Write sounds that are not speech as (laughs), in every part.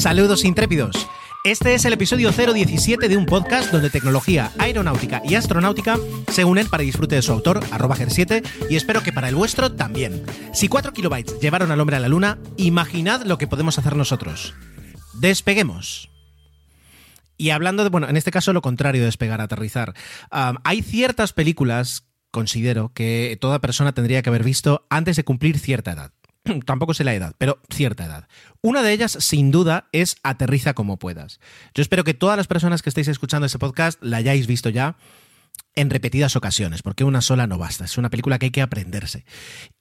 Saludos intrépidos. Este es el episodio 017 de un podcast donde tecnología, aeronáutica y astronáutica se unen para disfrute de su autor, arroba 7 y espero que para el vuestro también. Si 4 kilobytes llevaron al hombre a la luna, imaginad lo que podemos hacer nosotros. Despeguemos. Y hablando de, bueno, en este caso lo contrario de despegar, aterrizar. Hay ciertas películas, considero, que toda persona tendría que haber visto antes de cumplir cierta edad. (clears throat) tampoco sé la edad, pero cierta edad. Una de ellas, sin duda, es Aterriza como puedas. Yo espero que todas las personas que estéis escuchando este podcast la hayáis visto ya en repetidas ocasiones, porque una sola no basta. Es una película que hay que aprenderse.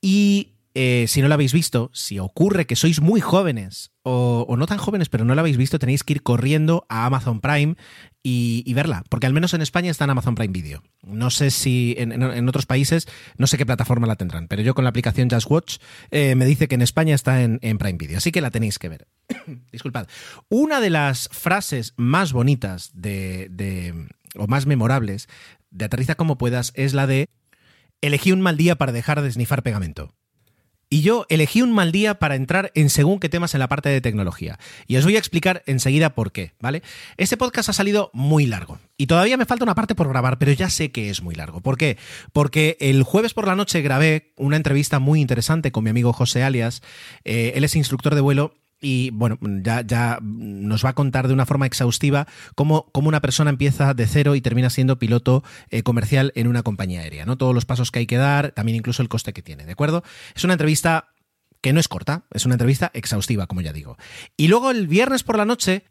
Y eh, si no la habéis visto, si ocurre que sois muy jóvenes o, no tan jóvenes, pero no la habéis visto, tenéis que ir corriendo a Amazon Prime y, verla, porque al menos en España está en Amazon Prime Video. No sé si en, otros países, no sé qué plataforma la tendrán, pero yo con la aplicación Just Watch eh, me dice que en España está en, Prime Video, así que la tenéis que ver. (coughs) Disculpad. Una de las frases más bonitas de, o más memorables de Aterriza como puedas es la de elegí un mal día para dejar de snifar pegamento. Y yo elegí un mal día para entrar en según qué temas en la parte de tecnología. Y os voy a explicar enseguida por qué, ¿vale? Este podcast ha salido muy largo. Y todavía me falta una parte por grabar, pero ya sé que es muy largo. ¿Por qué? Porque el jueves por la noche grabé una entrevista muy interesante con mi amigo José Alias. Eh, él es instructor de vuelo y bueno, ya, ya nos va a contar de una forma exhaustiva cómo, cómo una persona empieza de cero y termina siendo piloto eh, comercial en una compañía aérea, ¿no? Todos los pasos que hay que dar, también incluso el coste que tiene, ¿de acuerdo? Es una entrevista que no es corta, es una entrevista exhaustiva, como ya digo. Y luego el viernes por la noche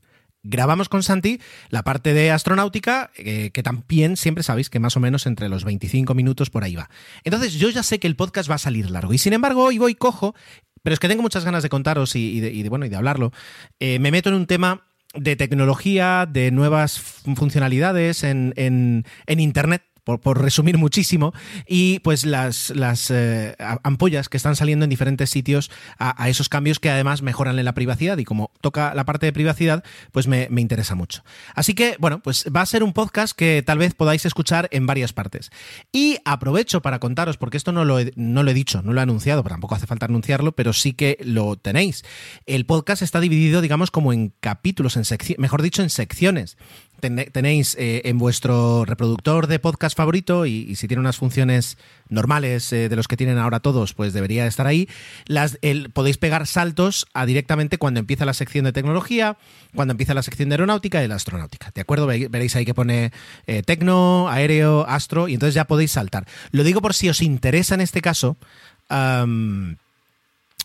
grabamos con Santi la parte de astronáutica, eh, que también siempre sabéis que más o menos entre los 25 minutos por ahí va. Entonces yo ya sé que el podcast va a salir largo y sin embargo hoy voy cojo pero es que tengo muchas ganas de contaros y, de, bueno, y de hablarlo. Eh, me meto en un tema de tecnología, de nuevas funcionalidades en, en, en Internet por, resumir muchísimo, y pues las, las eh, ampollas que están saliendo en diferentes sitios a, esos cambios que además mejoran en la privacidad y como toca la parte de privacidad, pues me, interesa mucho. Así que, bueno, pues va a ser un podcast que tal vez podáis escuchar en varias partes. Y aprovecho para contaros, porque esto no lo he, no lo he dicho, no lo he anunciado, pero tampoco hace falta anunciarlo, pero sí que lo tenéis. El podcast está dividido, digamos, como en capítulos, en mejor dicho, en secciones tenéis eh, en vuestro reproductor de podcast favorito y, si tiene unas funciones normales eh, de los que tienen ahora todos, pues debería estar ahí. Las, podéis pegar saltos a directamente cuando empieza la sección de tecnología, cuando empieza la sección de aeronáutica y de la astronáutica. ¿De acuerdo? Veréis ahí que pone eh, tecno, aéreo, astro y entonces ya podéis saltar. Lo digo por si os interesa en este caso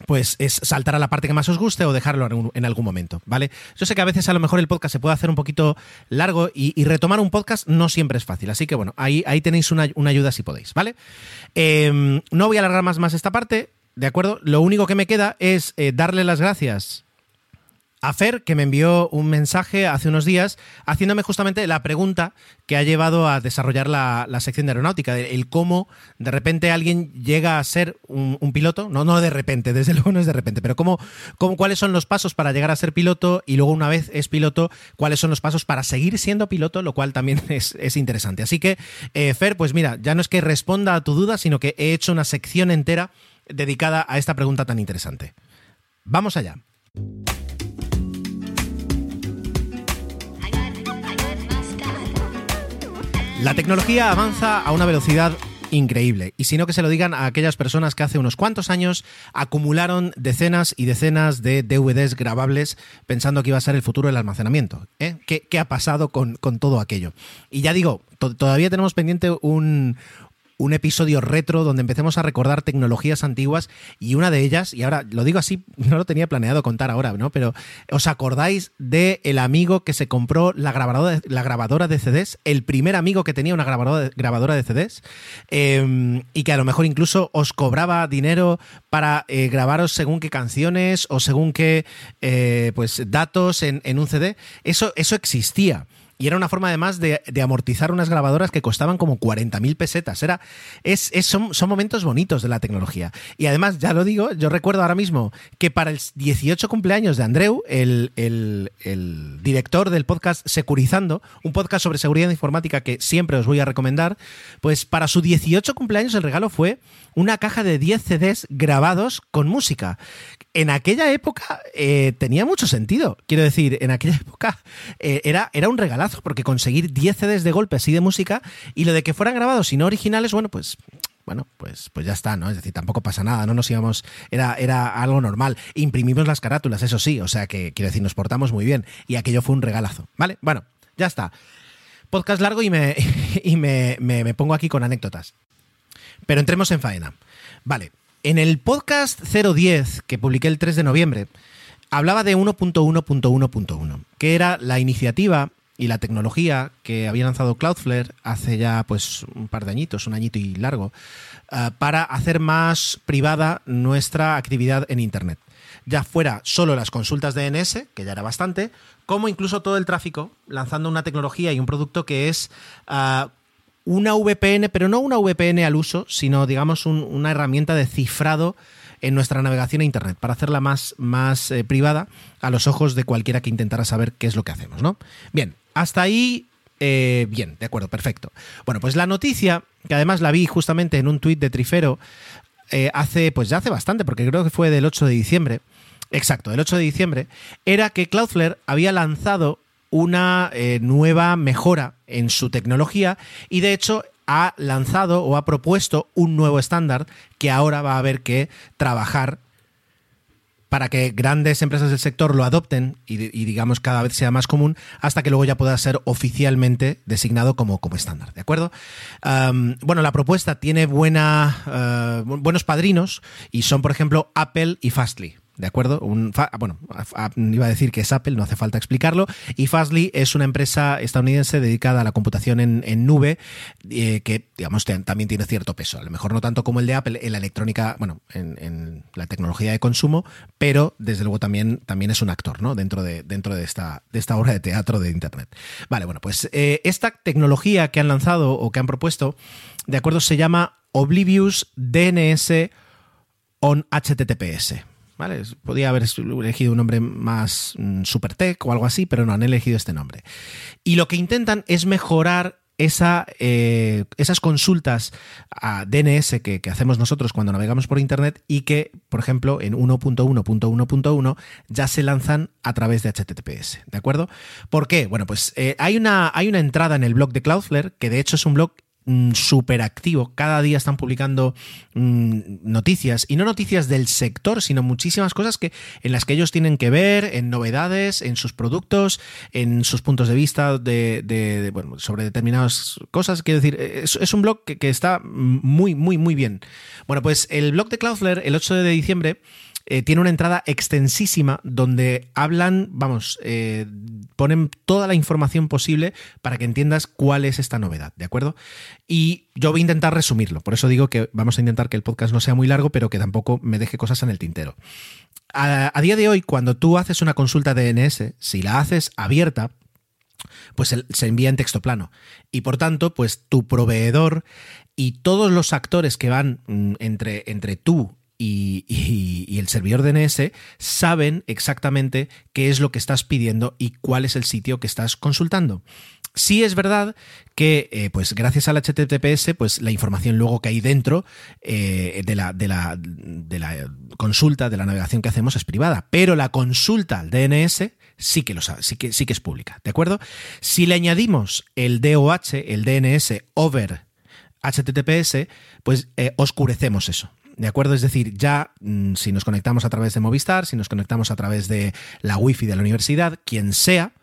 pues es saltar a la parte que más os guste o dejarlo en algún momento, ¿vale? Yo sé que a veces a lo mejor el podcast se puede hacer un poquito largo y, retomar un podcast no siempre es fácil, así que bueno, ahí, ahí tenéis una, ayuda si podéis, ¿vale? Em, no voy a alargar más, más esta parte, ¿de acuerdo? Lo único que me queda es eh, darle las gracias a Fer, que me envió un mensaje hace unos días haciéndome justamente la pregunta que ha llevado a desarrollar la, sección de aeronáutica, el cómo de repente alguien llega a ser un, piloto, no, no de repente, desde luego no es de repente, pero cómo, cómo, cuáles son los pasos para llegar a ser piloto y luego una vez es piloto, cuáles son los pasos para seguir siendo piloto, lo cual también (laughs) es, interesante. Así que, eh, Fer, pues mira, ya no es que responda a tu duda, sino que he hecho una sección entera dedicada a esta pregunta tan interesante. Vamos allá. La tecnología avanza a una velocidad increíble. Y si no, que se lo digan a aquellas personas que hace unos cuantos años acumularon decenas y decenas de DVDs grabables pensando que iba a ser el futuro del almacenamiento. ¿eh? ¿Qué, ha pasado con, todo aquello? Y ya digo, todavía tenemos pendiente un, un episodio retro donde empecemos a recordar tecnologías antiguas y una de ellas, y ahora lo digo así, (laughs) no lo tenía planeado contar ahora, ¿no? Pero ¿os acordáis de el amigo que se compró la grabadora, la grabadora de CDs? El primer amigo que tenía una grabadora de, grabadora de CDs eh, y que a lo mejor incluso os cobraba dinero para eh, grabaros según qué canciones o según qué eh, pues datos en, en un CD. Eso, eso existía. Y era una forma además de, amortizar unas grabadoras que costaban como 40.000 pesetas. Era, es, es, son, son, momentos bonitos de la tecnología. Y además, ya lo digo, yo recuerdo ahora mismo que para el 18 cumpleaños de Andreu, el, el, director del podcast Securizando, un podcast sobre seguridad informática que siempre os voy a recomendar, pues para su 18 cumpleaños el regalo fue una caja de 10 CDs grabados con música. En aquella época eh, tenía mucho sentido. Quiero decir, en aquella (laughs) época eh, era, era un porque conseguir 10 CDs de golpe así de música y lo de que fueran grabados y no originales, bueno, pues bueno, pues, pues ya está, ¿no? Es decir, tampoco pasa nada, no nos íbamos, era, era algo normal. Imprimimos las carátulas, eso sí, o sea que, quiero decir, nos portamos muy bien y aquello fue un regalazo, ¿vale? Bueno, ya está. Podcast largo y me, (laughs) y me, me, me pongo aquí con anécdotas. Pero entremos en faena. Vale, en el podcast 010 que publiqué el 3 de noviembre, hablaba de 1.1.1.1, que era la iniciativa y la tecnología que había lanzado Cloudflare hace ya pues un par de añitos, un añito y largo, uh, para hacer más privada nuestra actividad en Internet. Ya fuera solo las consultas de DNS, que ya era bastante, como incluso todo el tráfico, lanzando una tecnología y un producto que es uh, una VPN, pero no una VPN al uso, sino digamos un, una herramienta de cifrado en nuestra navegación a Internet para hacerla más, más eh, privada a los ojos de cualquiera que intentara saber qué es lo que hacemos, ¿no? Bien, hasta ahí, eh, bien, de acuerdo, perfecto. Bueno, pues la noticia, que además la vi justamente en un tuit de Trifero, eh, hace, pues ya hace bastante, porque creo que fue del 8 de diciembre, exacto, del 8 de diciembre, era que Cloudflare había lanzado una eh, nueva mejora en su tecnología y de hecho ha lanzado o ha propuesto un nuevo estándar que ahora va a haber que trabajar para que grandes empresas del sector lo adopten y, y, digamos cada vez sea más común hasta que luego ya pueda ser oficialmente designado como, como estándar, ¿de acuerdo? Bueno, la propuesta tiene buena, uh, buenos padrinos y son, por ejemplo, Apple y Fastly. ¿De acuerdo? Un, bueno, iba a decir que es Apple, no hace falta explicarlo. Y Fastly es una empresa estadounidense dedicada a la computación en, en nube, eh, que, digamos, también tiene cierto peso. A lo mejor no tanto como el de Apple en la electrónica, bueno, en, la tecnología de consumo, pero desde luego también, también es un actor, ¿no? Dentro de, dentro de, esta, de esta obra de teatro de Internet. Vale, bueno, pues eh, esta tecnología que han lanzado o que han propuesto, de acuerdo, se llama Oblivious DNS on HTTPS. ¿Vale? Podía haber elegido un nombre más mm, supertech o algo así, pero no han elegido este nombre. Y lo que intentan es mejorar esa, eh, esas consultas a DNS que, que, hacemos nosotros cuando navegamos por Internet y que, por ejemplo, en 1.1.1.1 ya se lanzan a través de HTTPS. ¿De acuerdo? ¿Por qué? Bueno, pues eh, hay, una, hay una entrada en el blog de Cloudflare que de hecho es un blog súper activo. Cada día están publicando mmm, noticias, y no noticias del sector, sino muchísimas cosas que, en las que ellos tienen que ver, en novedades, en sus productos, en sus puntos de vista de, de, bueno, sobre determinadas cosas. Quiero decir, es, es un blog que, que, está muy, muy, muy bien. Bueno, pues el blog de Cloudflare, el 8 de diciembre, eh, tiene una entrada extensísima donde hablan, vamos, eh, ponen toda la información posible para que entiendas cuál es esta novedad, ¿de acuerdo? Y yo voy a intentar resumirlo, por eso digo que vamos a intentar que el podcast no sea muy largo, pero que tampoco me deje cosas en el tintero. A, día de hoy, cuando tú haces una consulta DNS, si la haces abierta, pues se envía en texto plano. Y por tanto, pues tu proveedor y todos los actores que van mm, entre, entre tú y, el servidor DNS saben exactamente qué es lo que estás pidiendo y cuál es el sitio que estás consultando. Sí es verdad que, eh, pues gracias al HTTPS, pues la información luego que hay dentro eh, de, la, consulta, de la navegación que hacemos es privada, pero la consulta al DNS sí que lo sabe, sí que, sí que es pública, ¿de acuerdo? Si le añadimos el DOH, el DNS over HTTPS, pues eh, oscurecemos eso. ¿De acuerdo? Es decir, ya mmm, si nos conectamos a través de Movistar, si nos conectamos a través de la Wi-Fi de la universidad, quien sea,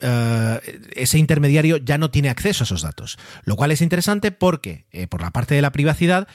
eh, ese intermediario ya no tiene acceso a esos datos. Lo cual es interesante porque, eh, por la parte de la privacidad,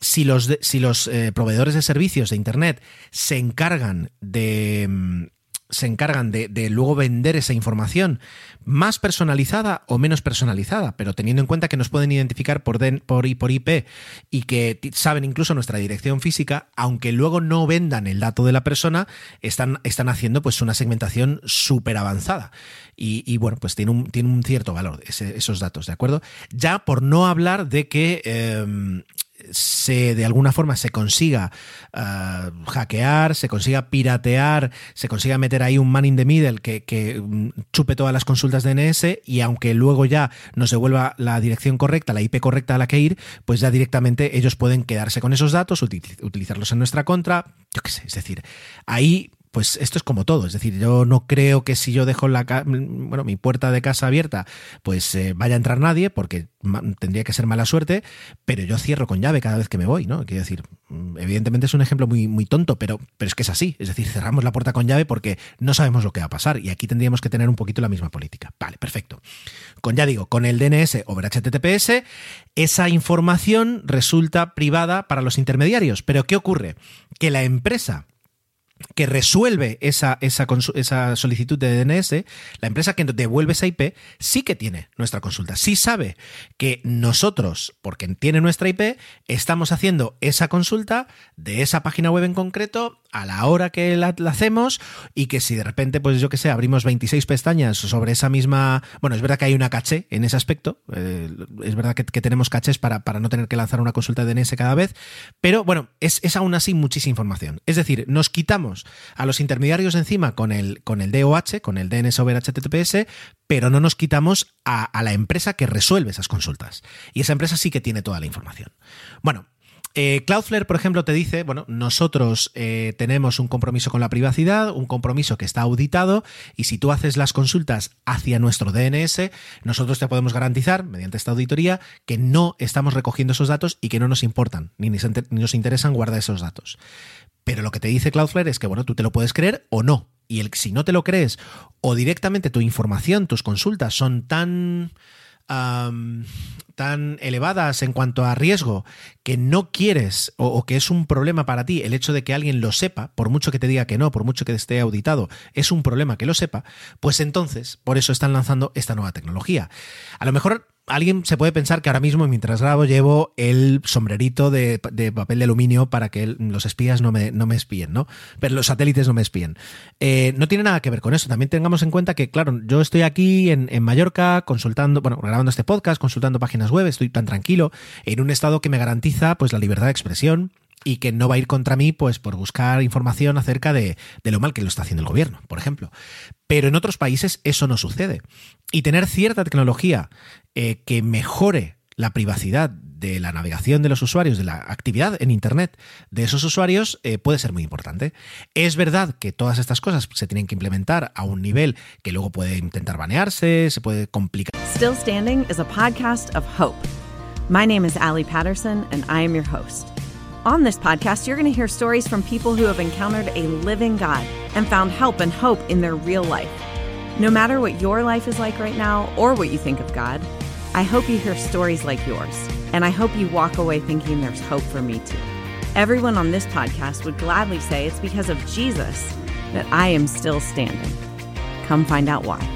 si los, si los eh, proveedores de servicios de Internet se encargan de, mm, se encargan de, luego vender esa información más personalizada o menos personalizada, pero teniendo en cuenta que nos pueden identificar por, por, por IP y que saben incluso nuestra dirección física, aunque luego no vendan el dato de la persona, están, están haciendo pues una segmentación súper avanzada. Y, bueno, pues tiene un, tiene un cierto valor esos datos, ¿de acuerdo? Ya por no hablar de que em, se de alguna forma se consiga uh, hackear, se consiga piratear, se consiga meter ahí un man in the middle que, que, mm, chupe todas las consultas DNS y aunque luego ya nos devuelva la dirección correcta, la IP correcta a la que ir, pues ya directamente ellos pueden quedarse con esos datos, utilizarlos en nuestra contra, yo qué sé, es decir, ahí pues esto es como todo. Es decir, yo no creo que si yo dejo la bueno, mi puerta de casa abierta, pues eh, vaya a entrar nadie, porque tendría que ser mala suerte, pero yo cierro con llave cada vez que me voy, ¿no? Quiero decir, mm, evidentemente es un ejemplo muy, muy tonto, pero, pero es que es así. Es decir, cerramos la puerta con llave porque no sabemos lo que va a pasar. Y aquí tendríamos que tener un poquito la misma política. Vale, perfecto. Con ya digo, con el DNS over HTTPS, esa información resulta privada para los intermediarios. Pero ¿qué ocurre? Que la empresa que resuelve esa, esa, solicitud de DNS, la empresa que devuelve esa IP sí que tiene nuestra consulta. Sí sabe que nosotros, porque tiene nuestra IP, estamos haciendo esa consulta de esa página web en concreto a la hora que la, hacemos y que si de repente, pues yo que sé, abrimos 26 pestañas sobre esa misma... Bueno, es verdad que hay una caché en ese aspecto, eh, es verdad que, tenemos cachés para, para, no tener que lanzar una consulta de DNS cada vez, pero bueno, es, es aún así muchísima información. Es decir, nos quitamos a los intermediarios encima con el, con el DOH, con el DNS over HTTPS, pero no nos quitamos a, a la empresa que resuelve esas consultas. Y esa empresa sí que tiene toda la información. Bueno, eh, Cloudflare, por ejemplo, te dice, bueno, nosotros eh, tenemos un compromiso con la privacidad, un compromiso que está auditado, y si tú haces las consultas hacia nuestro DNS, nosotros te podemos garantizar, mediante esta auditoría, que no estamos recogiendo esos datos y que no nos importan, ni nos interesan guardar esos datos. Pero lo que te dice Cloudflare es que, bueno, tú te lo puedes creer o no. Y el, si no te lo crees, o directamente tu información, tus consultas son tan tan elevadas en cuanto a riesgo que no quieres o, que es un problema para ti el hecho de que alguien lo sepa, por mucho que te diga que no, por mucho que esté auditado, es un problema que lo sepa, pues entonces por eso están lanzando esta nueva tecnología. A lo mejor alguien se puede pensar que ahora mismo, mientras grabo, llevo el sombrerito de, papel de aluminio para que los espías no me, no me espíen, ¿no? Pero los satélites no me espíen. Eh, no tiene nada que ver con eso. También tengamos en cuenta que, claro, yo estoy aquí en, en, Mallorca consultando, bueno, grabando este podcast, consultando páginas web, estoy tan tranquilo, en un estado que me garantiza pues la libertad de expresión, y que no va a ir contra mí pues por buscar información acerca de, lo mal que lo está haciendo el gobierno, por ejemplo. Pero en otros países eso no sucede. Y tener cierta tecnología eh, que mejore la privacidad de la navegación de los usuarios, de la actividad en Internet de esos usuarios, eh, puede ser muy importante. Es verdad que todas estas cosas se tienen que implementar a un nivel que luego puede intentar banearse, se puede complicar. Still Standing is a podcast of hope. My name is Ali Patterson and I am your host. On this podcast, you're going to hear stories from people who have encountered a living God and found help and hope in their real life. No matter what your life is like right now or what you think of God, I hope you hear stories like yours, and I hope you walk away thinking there's hope for me too. Everyone on this podcast would gladly say it's because of Jesus that I am still standing. Come find out why.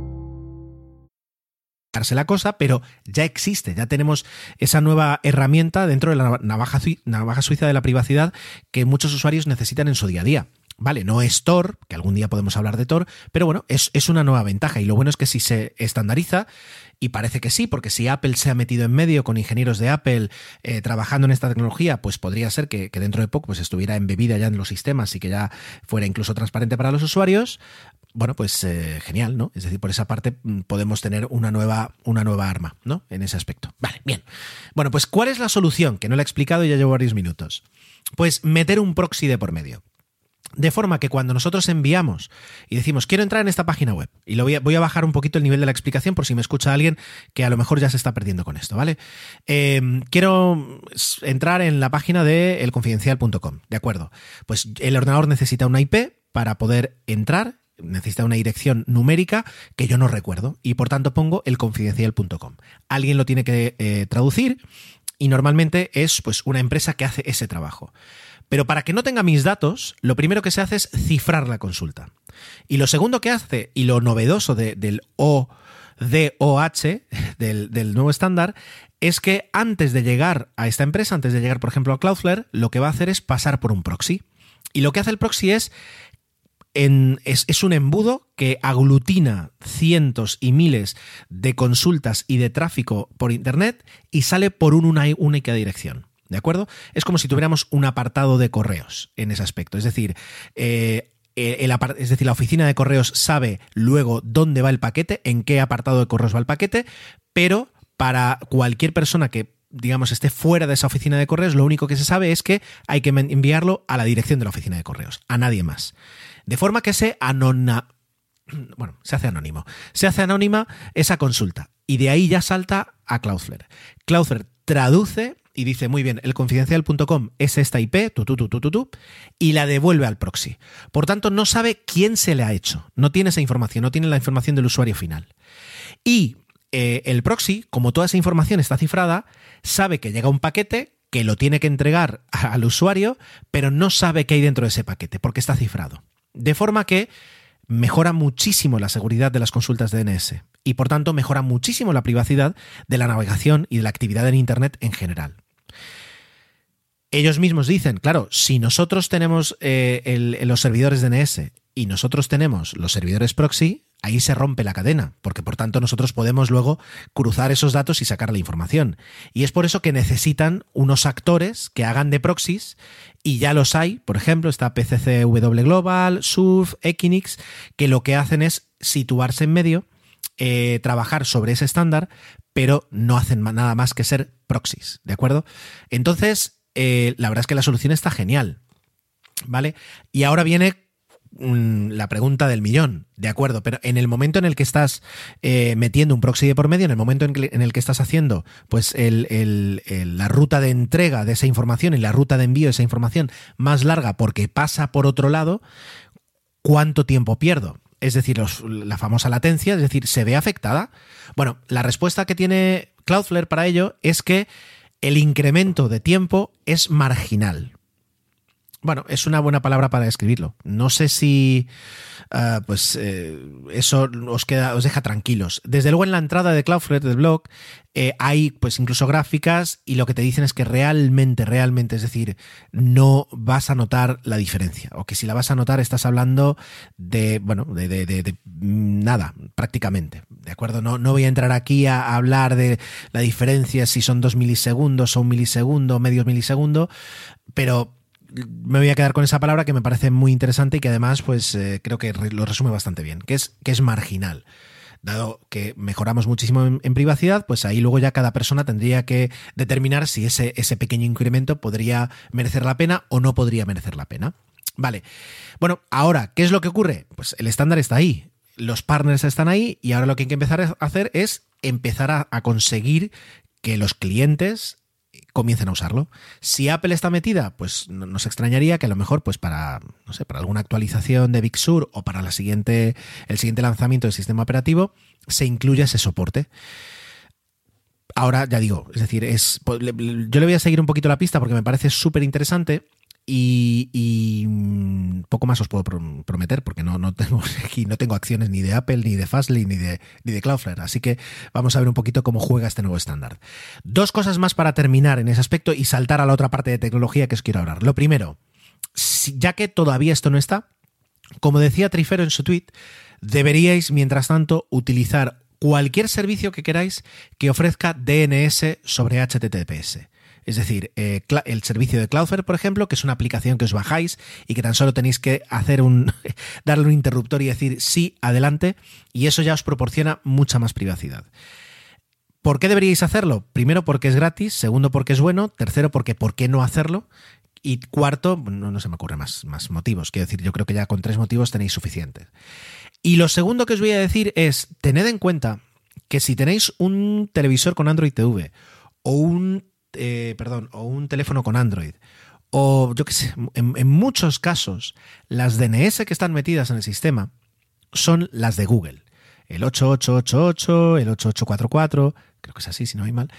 La cosa, pero ya existe, ya tenemos esa nueva herramienta dentro de la navaja, suiza de la privacidad que muchos usuarios necesitan en su día a día. Vale, no es Tor, que algún día podemos hablar de Tor, pero bueno, es, es, una nueva ventaja y lo bueno es que si se estandariza, y parece que sí, porque si Apple se ha metido en medio con ingenieros de Apple eh, trabajando en esta tecnología, pues podría ser que, que, dentro de poco pues, estuviera embebida ya en los sistemas y que ya fuera incluso transparente para los usuarios bueno, pues eh, genial, ¿no? Es decir, por esa parte mm, podemos tener una nueva, una nueva arma, ¿no? En ese aspecto. Vale, bien. Bueno, pues ¿cuál es la solución? Que no la he explicado y ya llevo varios minutos. Pues meter un proxy de por medio. De forma que cuando nosotros enviamos y decimos, quiero entrar en esta página web, y lo voy a, voy a bajar un poquito el nivel de la explicación por si me escucha alguien que a lo mejor ya se está perdiendo con esto, ¿vale? Eh, quiero entrar en la página de elconfidencial.com, ¿de acuerdo? Pues el ordenador necesita una IP para poder entrar necesita una dirección numérica que yo no recuerdo y por tanto pongo elconfidencial.com. Alguien lo tiene que eh, traducir y normalmente es pues una empresa que hace ese trabajo. Pero para que no tenga mis datos, lo primero que se hace es cifrar la consulta. Y lo segundo que hace, y lo novedoso del ODOH, (laughs) del, del nuevo estándar, es que antes de llegar a esta empresa, antes de llegar, por ejemplo, a Cloudflare, lo que va a hacer es pasar por un proxy. Y lo que hace el proxy es es, un embudo que aglutina cientos y miles de consultas y de tráfico por Internet y sale por una única dirección. ¿De acuerdo? Es como si tuviéramos un apartado de correos en ese aspecto. Es decir, eh, es decir, la oficina de correos sabe luego dónde va el paquete, en qué apartado de correos va el paquete, pero para cualquier persona que digamos, esté fuera de esa oficina de correos, lo único que se sabe es que hay que enviarlo a la dirección de la oficina de correos, a nadie más. De forma que se anona... Bueno, se hace anónimo. Se hace anónima esa consulta. Y de ahí ya salta a Cloudflare. Cloudflare traduce y dice, muy bien, el confidencial.com es esta IP, tu, tu, tu, y la devuelve al proxy. Por tanto, no sabe quién se le ha hecho. No tiene esa información, no tiene la información del usuario final. Y eh, el proxy, como toda esa información está cifrada, sabe que llega un paquete que lo tiene que entregar al usuario, pero no sabe qué hay dentro de ese paquete, porque está cifrado. De forma que mejora muchísimo la seguridad de las consultas de DNS y por tanto mejora muchísimo la privacidad de la navegación y de la actividad en Internet en general. Ellos mismos dicen, claro, si nosotros tenemos eh, los servidores DNS y nosotros tenemos los servidores proxy, ahí se rompe la cadena, porque por tanto nosotros podemos luego cruzar esos datos y sacar la información. Y es por eso que necesitan unos actores que hagan de proxies, y ya los hay, por ejemplo, está PCCW Global, SUF, Equinix, que lo que hacen es situarse en medio, eh, trabajar sobre ese estándar, pero no hacen nada más que ser proxies, ¿de acuerdo? Entonces, eh, la verdad es que la solución está genial. ¿Vale? Y ahora viene la pregunta del millón, de acuerdo, pero en el momento en el que estás eh, metiendo un proxy de por medio, en el momento en, el que estás haciendo pues la ruta de entrega de esa información y la ruta de envío de esa información más larga porque pasa por otro lado, ¿cuánto tiempo pierdo? Es decir, la famosa latencia, es decir, ¿se ve afectada? Bueno, la respuesta que tiene Cloudflare para ello es que el incremento de tiempo es marginal. Bueno, es una buena palabra para describirlo. No sé si ah, pues eh, eso os queda, os deja tranquilos. Desde luego en la entrada de Cloudflare del blog eh, hay pues incluso gráficas y lo que te dicen es que realmente, realmente, es decir, no vas a notar la diferencia. O que si la vas a notar estás hablando de, bueno, de, de, de, nada, prácticamente. ¿De acuerdo? No, no voy a entrar aquí a, hablar de la diferencia si son dos milisegundos o un milisegundo, medio milisegundo, pero me voy a quedar con esa palabra que me parece muy interesante y que además pues eh, creo que lo resume bastante bien, que es, que es marginal. Dado que mejoramos muchísimo en, privacidad, pues ahí luego ya cada persona tendría que determinar si ese, ese pequeño incremento podría merecer la pena o no podría merecer la pena. Vale. Bueno, ahora, ¿qué es lo que ocurre? Pues el estándar está ahí, los partners están ahí y ahora lo que hay que empezar a hacer es empezar a conseguir que los clientes comiencen a usarlo. Si Apple está metida, pues nos extrañaría que a lo mejor, pues para, no sé, para alguna actualización de Big Sur o para la siguiente, el siguiente lanzamiento del sistema operativo, se incluya ese soporte. Ahora, ya digo, es decir, es, yo le voy a seguir un poquito la pista porque me parece súper interesante y, mm, poco más os puedo prometer porque no, no, tengo (laughs) aquí, no tengo acciones ni de Apple, ni de Fastly, ni de, ni de Cloudflare. Así que vamos a ver un poquito cómo juega este nuevo estándar. Dos cosas más para terminar en ese aspecto y saltar a la otra parte de tecnología que os quiero hablar. Lo primero, ya que todavía esto no está, como decía Trifero en su tweet, deberíais, mientras tanto, utilizar cualquier servicio que queráis que ofrezca DNS sobre HTTPS. Es decir, eh, el servicio de Cloudflare, por ejemplo, que es una aplicación que os bajáis y que tan solo tenéis que hacer un (laughs) darle un interruptor y decir sí, adelante, y eso ya os proporciona mucha más privacidad. ¿Por qué deberíais hacerlo? Primero porque es gratis, segundo porque es bueno, tercero porque ¿por qué no hacerlo? Y cuarto, no, se me ocurren más, más motivos. Quiero decir, yo creo que ya con tres motivos tenéis suficientes. Y lo segundo que os voy a decir es, tened en cuenta que si tenéis un televisor con Android TV o un, eh, perdón, o un teléfono con Android, o yo qué sé, en, en muchos casos, las DNS que están metidas en el sistema son las de Google. El 8888, el 8844, creo que es así, si no hay mal,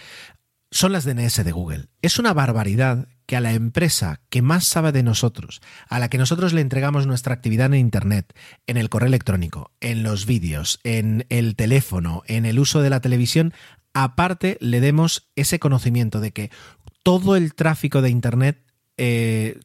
son las DNS de Google. Es una barbaridad que a la empresa que más sabe de nosotros, a la que nosotros le entregamos nuestra actividad en Internet, en el correo electrónico, en los vídeos, en el teléfono, en el uso de la televisión, aparte le demos ese conocimiento de que todo el tráfico de Internet eh,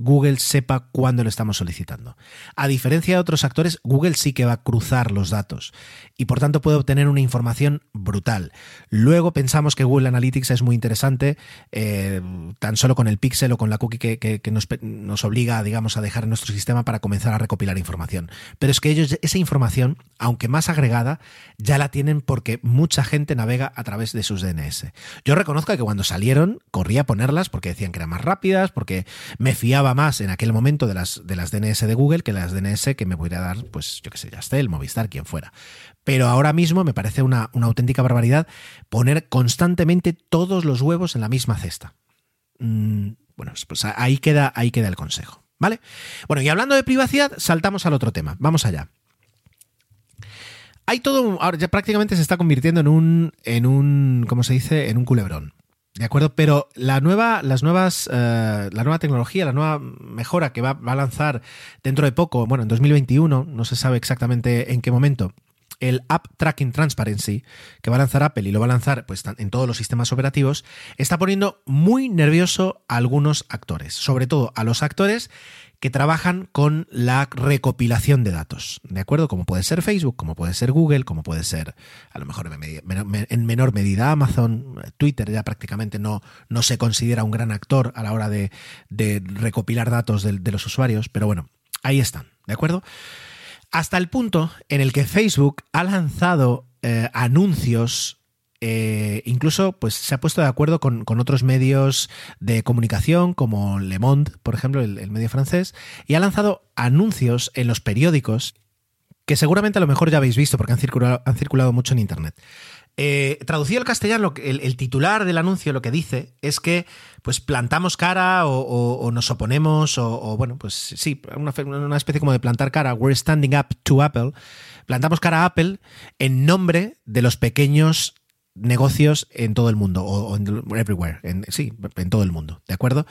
Google sepa cuándo lo estamos solicitando. A diferencia de otros actores, Google sí que va a cruzar los datos y por tanto puede obtener una información brutal. Luego pensamos que Google Analytics es muy interesante, eh, tan solo con el pixel o con la cookie que, nos, obliga, digamos, a dejar en nuestro sistema para comenzar a recopilar información. Pero es que ellos esa información, aunque más agregada, ya la tienen porque mucha gente navega a través de sus DNS. Yo reconozco que cuando salieron corría a ponerlas porque decían que eran más rápidas, porque me fiaba más en aquel momento de las, de las DNS de Google que las DNS que me podría dar, pues yo qué sé, el Movistar, quien fuera. Pero ahora mismo me parece una, auténtica barbaridad poner constantemente todos los huevos en la misma cesta. Mm, bueno, pues ahí queda, ahí queda el consejo. ¿Vale? Bueno, y hablando de privacidad, saltamos al otro tema. Vamos allá. Hay todo, ahora ya prácticamente se está convirtiendo en un, en un, ¿cómo se dice? En un culebrón. ¿De acuerdo? Pero la nueva, las nuevas, eh, la nueva tecnología, la nueva mejora que va, a lanzar dentro de poco, bueno, en 2021, no se sabe exactamente en qué momento, el App Tracking Transparency que va a lanzar Apple y lo va a lanzar pues, en todos los sistemas operativos, está poniendo muy nervioso a algunos actores, sobre todo a los actores que trabajan con la recopilación de datos, ¿de acuerdo? Como puede ser Facebook, como puede ser Google, como puede ser a lo mejor en menor medida Amazon, Twitter ya prácticamente no, no se considera un gran actor a la hora de, recopilar datos de, los usuarios, pero bueno, ahí están, ¿de acuerdo? Hasta el punto en el que Facebook ha lanzado eh, anuncios eh, incluso pues, se ha puesto de acuerdo con, otros medios de comunicación como Le Monde, por ejemplo, el, medio francés, y ha lanzado anuncios en los periódicos que seguramente a lo mejor ya habéis visto porque han circulado, han circulado mucho en Internet. Eh, traducido al castellano, el, el, titular del anuncio lo que dice es que pues plantamos cara o, nos oponemos o, bueno, pues sí, una, especie como de plantar cara, we're standing up to Apple, plantamos cara a Apple en nombre de los pequeños negocios en todo el mundo, o, everywhere, en, sí, en todo el mundo, ¿de acuerdo?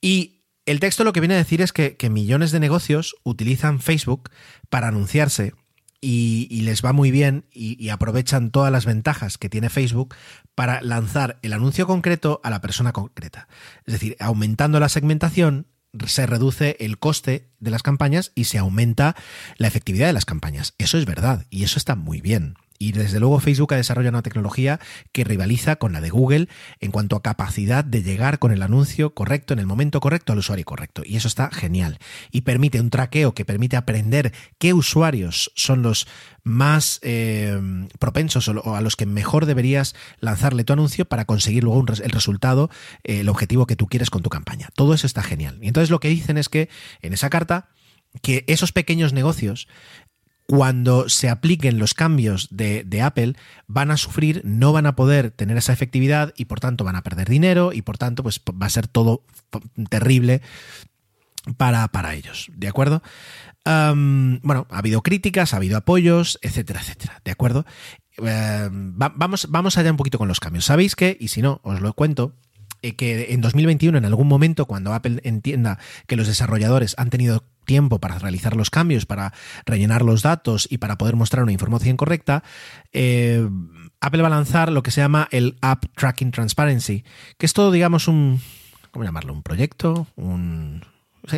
Y el texto lo que viene a decir es que, millones de negocios utilizan Facebook para anunciarse y, les va muy bien y, aprovechan todas las ventajas que tiene Facebook para lanzar el anuncio concreto a la persona concreta. Es decir, aumentando la segmentación se reduce el coste de las campañas y se aumenta la efectividad de las campañas. Eso es verdad y eso está muy bien. Y desde luego Facebook ha desarrollado una tecnología que rivaliza con la de Google en cuanto a capacidad de llegar con el anuncio correcto en el momento correcto al usuario correcto. Y eso está genial. Y permite un traqueo que permite aprender qué usuarios son los más eh, propensos o a los que mejor deberías lanzarle tu anuncio para conseguir luego el resultado, eh, el objetivo que tú quieres con tu campaña. Todo eso está genial. Y entonces lo que dicen es que en esa carta que esos pequeños negocios cuando se apliquen los cambios de, Apple, van a sufrir, no van a poder tener esa efectividad y por tanto van a perder dinero y por tanto pues va a ser todo terrible para, para ellos, ¿de acuerdo? bueno, ha habido críticas, ha habido apoyos, etcétera, etcétera, ¿de acuerdo? vamos, vamos allá un poquito con los cambios. Sabéis que, y si no, os lo cuento, eh, que en 2021, en algún momento, cuando Apple entienda que los desarrolladores han tenido tiempo para realizar los cambios, para rellenar los datos y para poder mostrar una información correcta, eh, Apple va a lanzar lo que se llama el App Tracking Transparency, que es todo, digamos, un, ¿cómo llamarlo? Un proyecto, un,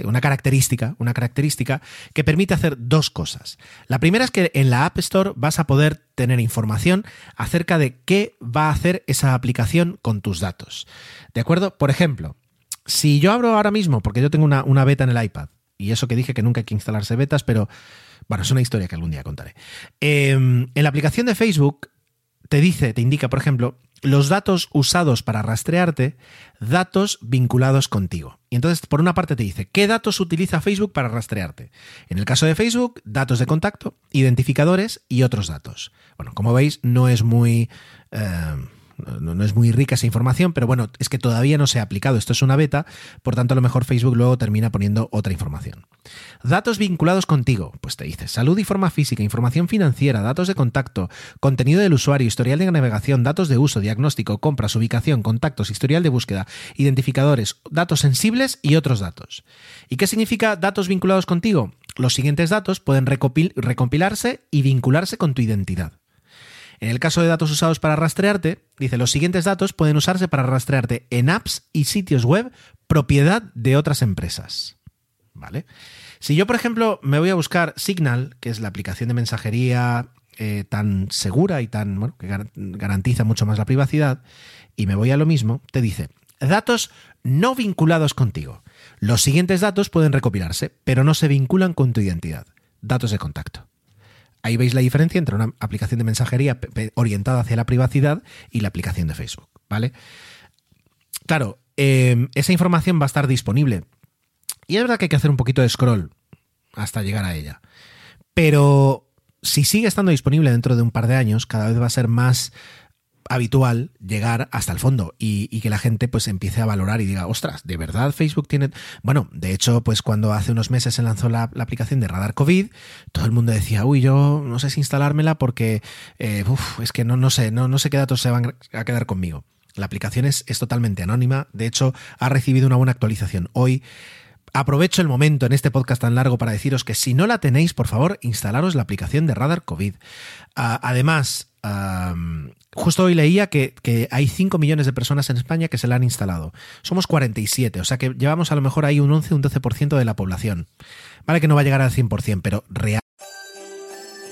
una característica, una característica que permite hacer dos cosas. La primera es que en la App Store vas a poder tener información acerca de qué va a hacer esa aplicación con tus datos. ¿De acuerdo? Por ejemplo, si yo abro ahora mismo, porque yo tengo una, beta en el iPad, y eso que dije que nunca hay que instalarse betas, pero bueno, es una historia que algún día contaré. Em, en la aplicación de Facebook te dice, te indica, por ejemplo, los datos usados para rastrearte, datos vinculados contigo. Y entonces, por una parte te dice, ¿qué datos utiliza Facebook para rastrearte? En el caso de Facebook, datos de contacto, identificadores y otros datos. Bueno, como veis, no es muy... Eh, no, es muy rica esa información, pero bueno, es que todavía no se ha aplicado. Esto es una beta, por tanto a lo mejor Facebook luego termina poniendo otra información. Datos vinculados contigo, pues te dice salud y forma física, información financiera, datos de contacto, contenido del usuario, historial de navegación, datos de uso, diagnóstico, compras, ubicación, contactos, historial de búsqueda, identificadores, datos sensibles y otros datos. ¿Y qué significa datos vinculados contigo? Los siguientes datos pueden recompilarse y vincularse con tu identidad. En el caso de datos usados para rastrearte, dice, los siguientes datos pueden usarse para rastrearte en apps y sitios web propiedad de otras empresas. ¿Vale? Si yo, por ejemplo, me voy a buscar Signal, que es la aplicación de mensajería eh, tan segura y tan bueno, que garantiza mucho más la privacidad, y me voy a lo mismo, te dice, datos no vinculados contigo. Los siguientes datos pueden recopilarse, pero no se vinculan con tu identidad. Datos de contacto. Ahí veis la diferencia entre una aplicación de mensajería orientada hacia la privacidad y la aplicación de Facebook, ¿vale? Claro, em, esa información va a estar disponible. Y es verdad que hay que hacer un poquito de scroll hasta llegar a ella. Pero si sigue estando disponible dentro de un par de años, cada vez va a ser más habitual llegar hasta el fondo y, que la gente pues empiece a valorar y diga, ostras, ¿de verdad Facebook tiene...? Bueno, de hecho, pues cuando hace unos meses se lanzó la, aplicación de Radar COVID, todo el mundo decía, uy, yo no sé si instalármela porque, eh, es que no, no sé, no, no sé qué datos se van a quedar conmigo. La aplicación es, es totalmente anónima, de hecho, ha recibido una buena actualización. Hoy Aprovecho el momento en este podcast tan largo para deciros que si no la tenéis, por favor, instalaros la aplicación de Radar COVID. Además, justo hoy leía que, que, hay 5 millones de personas en España que se la han instalado. Somos 47, o sea que llevamos a lo mejor ahí un 11, un 12% de la población. Vale que no va a llegar al 100%, pero real.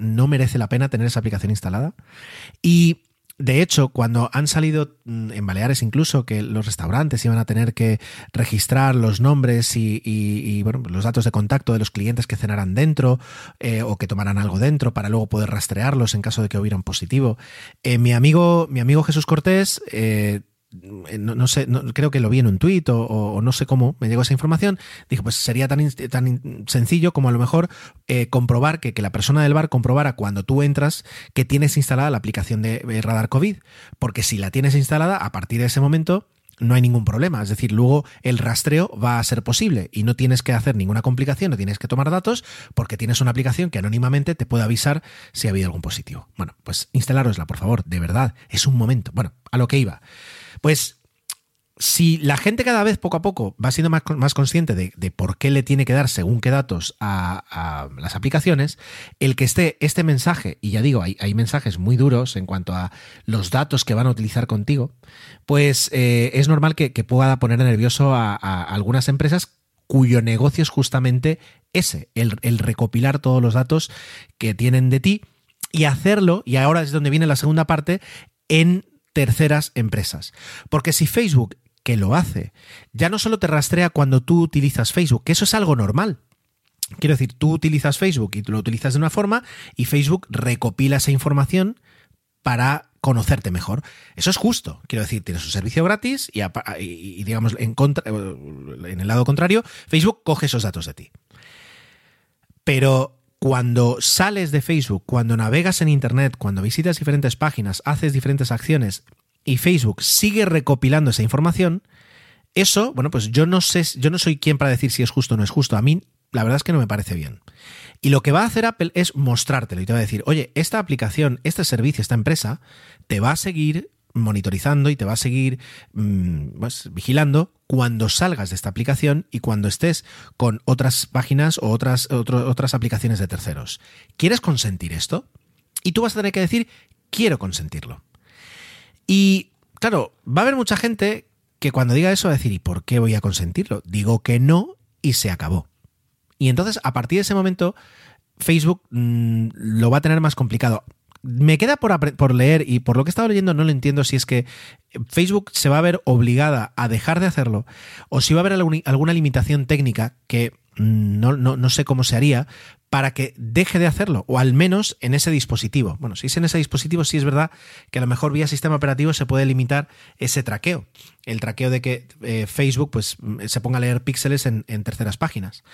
no merece la pena tener esa aplicación instalada. Y de hecho, cuando han salido mm, en Baleares incluso que los restaurantes iban a tener que registrar los nombres y, los datos de contacto de los clientes que cenaran dentro eh, o que tomaran algo dentro para luego poder rastrearlos en caso de que hubiera un positivo, eh, mi, amigo, mi amigo Jesús Cortés eh, eh, no, sé, creo que lo vi en un tuit o, no sé cómo me llegó esa información, dijo, pues sería tan, tan sencillo como a lo mejor eh, comprobar que, que, la persona del bar comprobara cuando tú entras que tienes instalada la aplicación de Radar COVID, porque si la tienes instalada, a partir de ese momento no hay ningún problema. Es decir, luego el rastreo va a ser posible y no tienes que hacer ninguna complicación, no tienes que tomar datos porque tienes una aplicación que anónimamente te puede avisar si ha habido algún positivo. Bueno, pues instalárosla, por favor, de verdad, es un momento. Bueno, a lo que iba. Pues si la gente cada vez poco a poco va siendo más, más consciente de, por qué le tiene que dar según qué datos a, las aplicaciones, el que esté este mensaje, y ya digo, hay, mensajes muy duros en cuanto a los datos que van a utilizar contigo, pues eh, es normal que, pueda poner nervioso a, algunas empresas cuyo negocio es justamente ese, el, el recopilar todos los datos que tienen de ti y hacerlo, y ahora es donde viene la segunda parte, en terceras empresas. Porque si Facebook que lo hace. Ya no solo te rastrea cuando tú utilizas Facebook, que eso es algo normal. Quiero decir, tú utilizas Facebook y tú lo utilizas de una forma y Facebook recopila esa información para conocerte mejor. Eso es justo. Quiero decir, tienes un servicio gratis y, digamos, en, contra, en el lado contrario, Facebook coge esos datos de ti. Pero cuando sales de Facebook, cuando navegas en Internet, cuando visitas diferentes páginas, haces diferentes acciones y Facebook sigue recopilando esa información, eso, bueno, pues yo no sé, yo no soy quien para decir si es justo o no es justo. A mí, la verdad es que no me parece bien. Y lo que va a hacer Apple es mostrártelo y te va a decir, oye, esta aplicación, este servicio, esta empresa, te va a seguir monitorizando y te va a seguir mm, pues, vigilando cuando salgas de esta aplicación y cuando estés con otras páginas o otras, otras aplicaciones de terceros. ¿Quieres consentir esto? Y tú vas a tener que decir, quiero consentirlo. Y claro, va a haber mucha gente que cuando diga eso va a decir, ¿y por qué voy a consentirlo? Digo que no y se acabó. Y entonces, a partir de ese momento, Facebook mm, lo va a tener más complicado. Me queda por, leer y por lo que he estado leyendo no lo entiendo si es que Facebook se va a ver obligada a dejar de hacerlo o si va a haber alguna limitación técnica que no, no, no, sé cómo se haría para que deje de hacerlo o al menos en ese dispositivo. Bueno, si es en ese dispositivo sí es verdad que a lo mejor vía sistema operativo se puede limitar ese traqueo, el traqueo de que eh, Facebook pues, se ponga a leer píxeles en terceras páginas.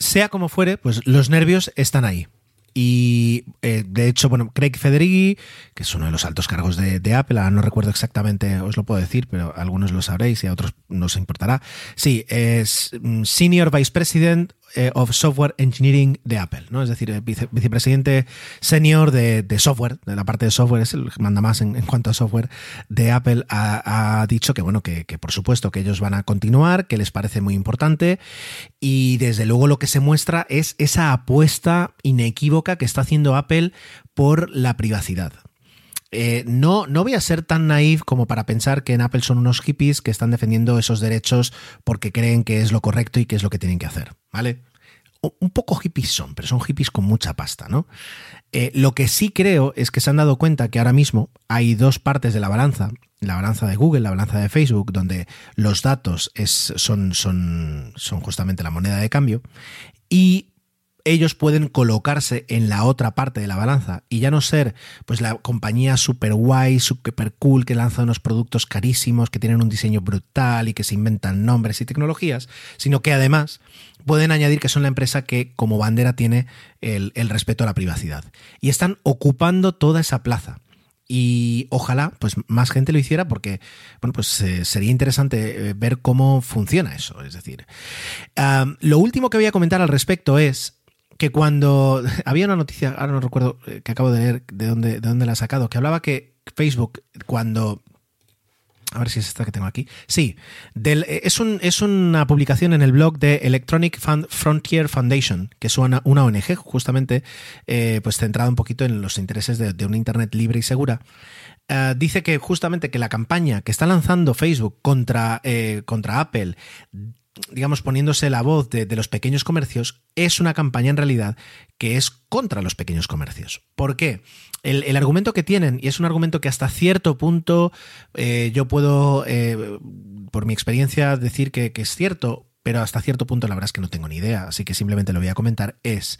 Sea como fuere, pues los nervios están ahí. Y eh, de hecho, bueno, Craig Federighi, que es uno de los altos cargos de, Apple, no recuerdo exactamente, os lo puedo decir, pero algunos lo sabréis y a otros no os importará. Sí, es mm, Senior Vice President of Software Engineering de Apple, ¿no? Es decir, el vicepresidente senior de, software, de la parte de software, es el que manda más en, cuanto a software de Apple, ha, dicho que, bueno, que, que, por supuesto que ellos van a continuar, que les parece muy importante y desde luego lo que se muestra es esa apuesta inequívoca que está haciendo Apple por la privacidad. Eh, no, no voy a ser tan naif como para pensar que en Apple son unos hippies que están defendiendo esos derechos porque creen que es lo correcto y que es lo que tienen que hacer, ¿vale? Un poco hippies son, pero son hippies con mucha pasta, ¿no? Eh, lo que sí creo es que se han dado cuenta que ahora mismo hay dos partes de la balanza, la balanza de Google, la balanza de Facebook, donde los datos es, son, son, son justamente la moneda de cambio, y ellos pueden colocarse en la otra parte de la balanza y ya no ser pues la compañía super guay, super cool que lanza unos productos carísimos, que tienen un diseño brutal y que se inventan nombres y tecnologías, sino que además pueden añadir que son la empresa que como bandera tiene el, respeto a la privacidad. Y están ocupando toda esa plaza y ojalá pues más gente lo hiciera porque bueno pues eh, sería interesante eh, ver cómo funciona eso es decir lo último que voy a comentar al respecto es que cuando (laughs) había una noticia, ahora no recuerdo eh, que acabo de leer de dónde, de dónde la ha sacado, que hablaba que Facebook cuando a ver si es esta que tengo aquí. Sí, eh, es, un, es, una publicación en el blog de Electronic Frontier Foundation, que es una, ONG justamente eh, pues centrada un poquito en los intereses de, de una Internet libre y segura. dice que justamente que la campaña que está lanzando Facebook contra, contra Apple digamos, poniéndose la voz de, los pequeños comercios, es una campaña en realidad que es contra los pequeños comercios. ¿Por qué? El, argumento que tienen, y es un argumento que hasta cierto punto eh, yo puedo, eh, por mi experiencia, decir que, que es cierto, pero hasta cierto punto la verdad es que no tengo ni idea, así que simplemente lo voy a comentar, es,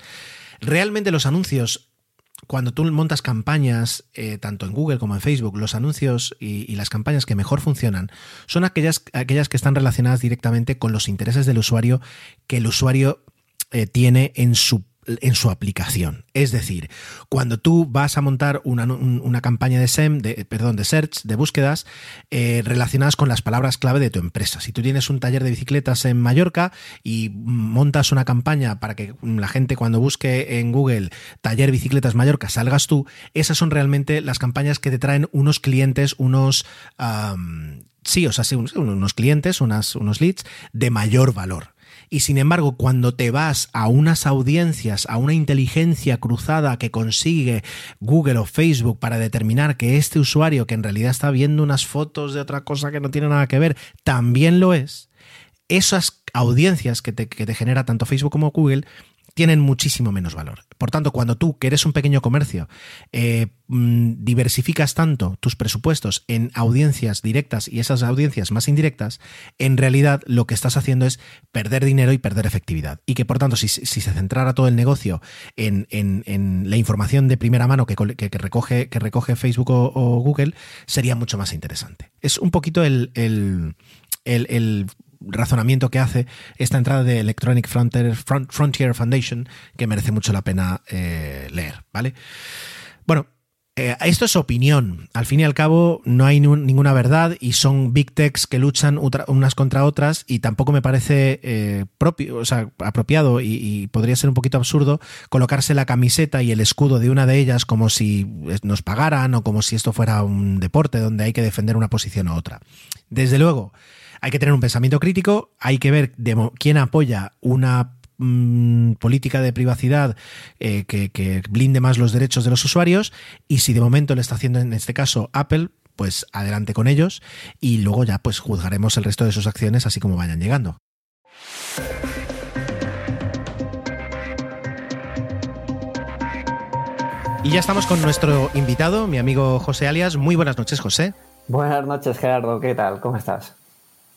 realmente los anuncios cuando tú montas campañas, eh, tanto en Google como en Facebook, los anuncios y, las campañas que mejor funcionan son aquellas, aquellas que están relacionadas directamente con los intereses del usuario que el usuario eh, tiene en su en su aplicación. Es decir, cuando tú vas a montar una, campaña de SEM, de, perdón, de search, de búsquedas, eh, relacionadas con las palabras clave de tu empresa. Si tú tienes un taller de bicicletas en Mallorca y montas una campaña para que la gente cuando busque en Google taller bicicletas Mallorca salgas tú, esas son realmente las campañas que te traen unos clientes, unos... sí, o sea, unos clientes, unas, unos leads de mayor valor. Y sin embargo, cuando te vas a unas audiencias, a una inteligencia cruzada que consigue Google o Facebook para determinar que este usuario, que en realidad está viendo unas fotos de otra cosa que no tiene nada que ver, también lo es, esas audiencias que te, genera tanto Facebook como Google tienen muchísimo menos valor. Por tanto, cuando tú, que eres un pequeño comercio, eh, mm, diversificas tanto tus presupuestos en audiencias directas y esas audiencias más indirectas, en realidad lo que estás haciendo es perder dinero y perder efectividad. Y que, por tanto, si, se centrara todo el negocio en, la información de primera mano que, recoge, que recoge Facebook o, Google, sería mucho más interesante. Es un poquito el, el razonamiento que hace esta entrada de Electronic Frontier, Foundation que merece mucho la pena eh, leer, ¿vale? Bueno, eh, esto es opinión. Al fin y al cabo, no hay ninguna verdad y son big techs que luchan unas contra otras y tampoco me parece eh, propio, o sea, apropiado y, y, podría ser un poquito absurdo colocarse la camiseta y el escudo de una de ellas como si nos pagaran o como si esto fuera un deporte donde hay que defender una posición u otra. Desde luego, hay que tener un pensamiento crítico, hay que ver quién apoya una mm, política de privacidad eh, que, blinde más los derechos de los usuarios y si de momento le está haciendo en este caso Apple, pues adelante con ellos y luego ya pues juzgaremos el resto de sus acciones así como vayan llegando. Y ya estamos con nuestro invitado, mi amigo José Alias. Muy buenas noches, José. Buenas noches, Gerardo. ¿Qué tal? ¿Cómo estás?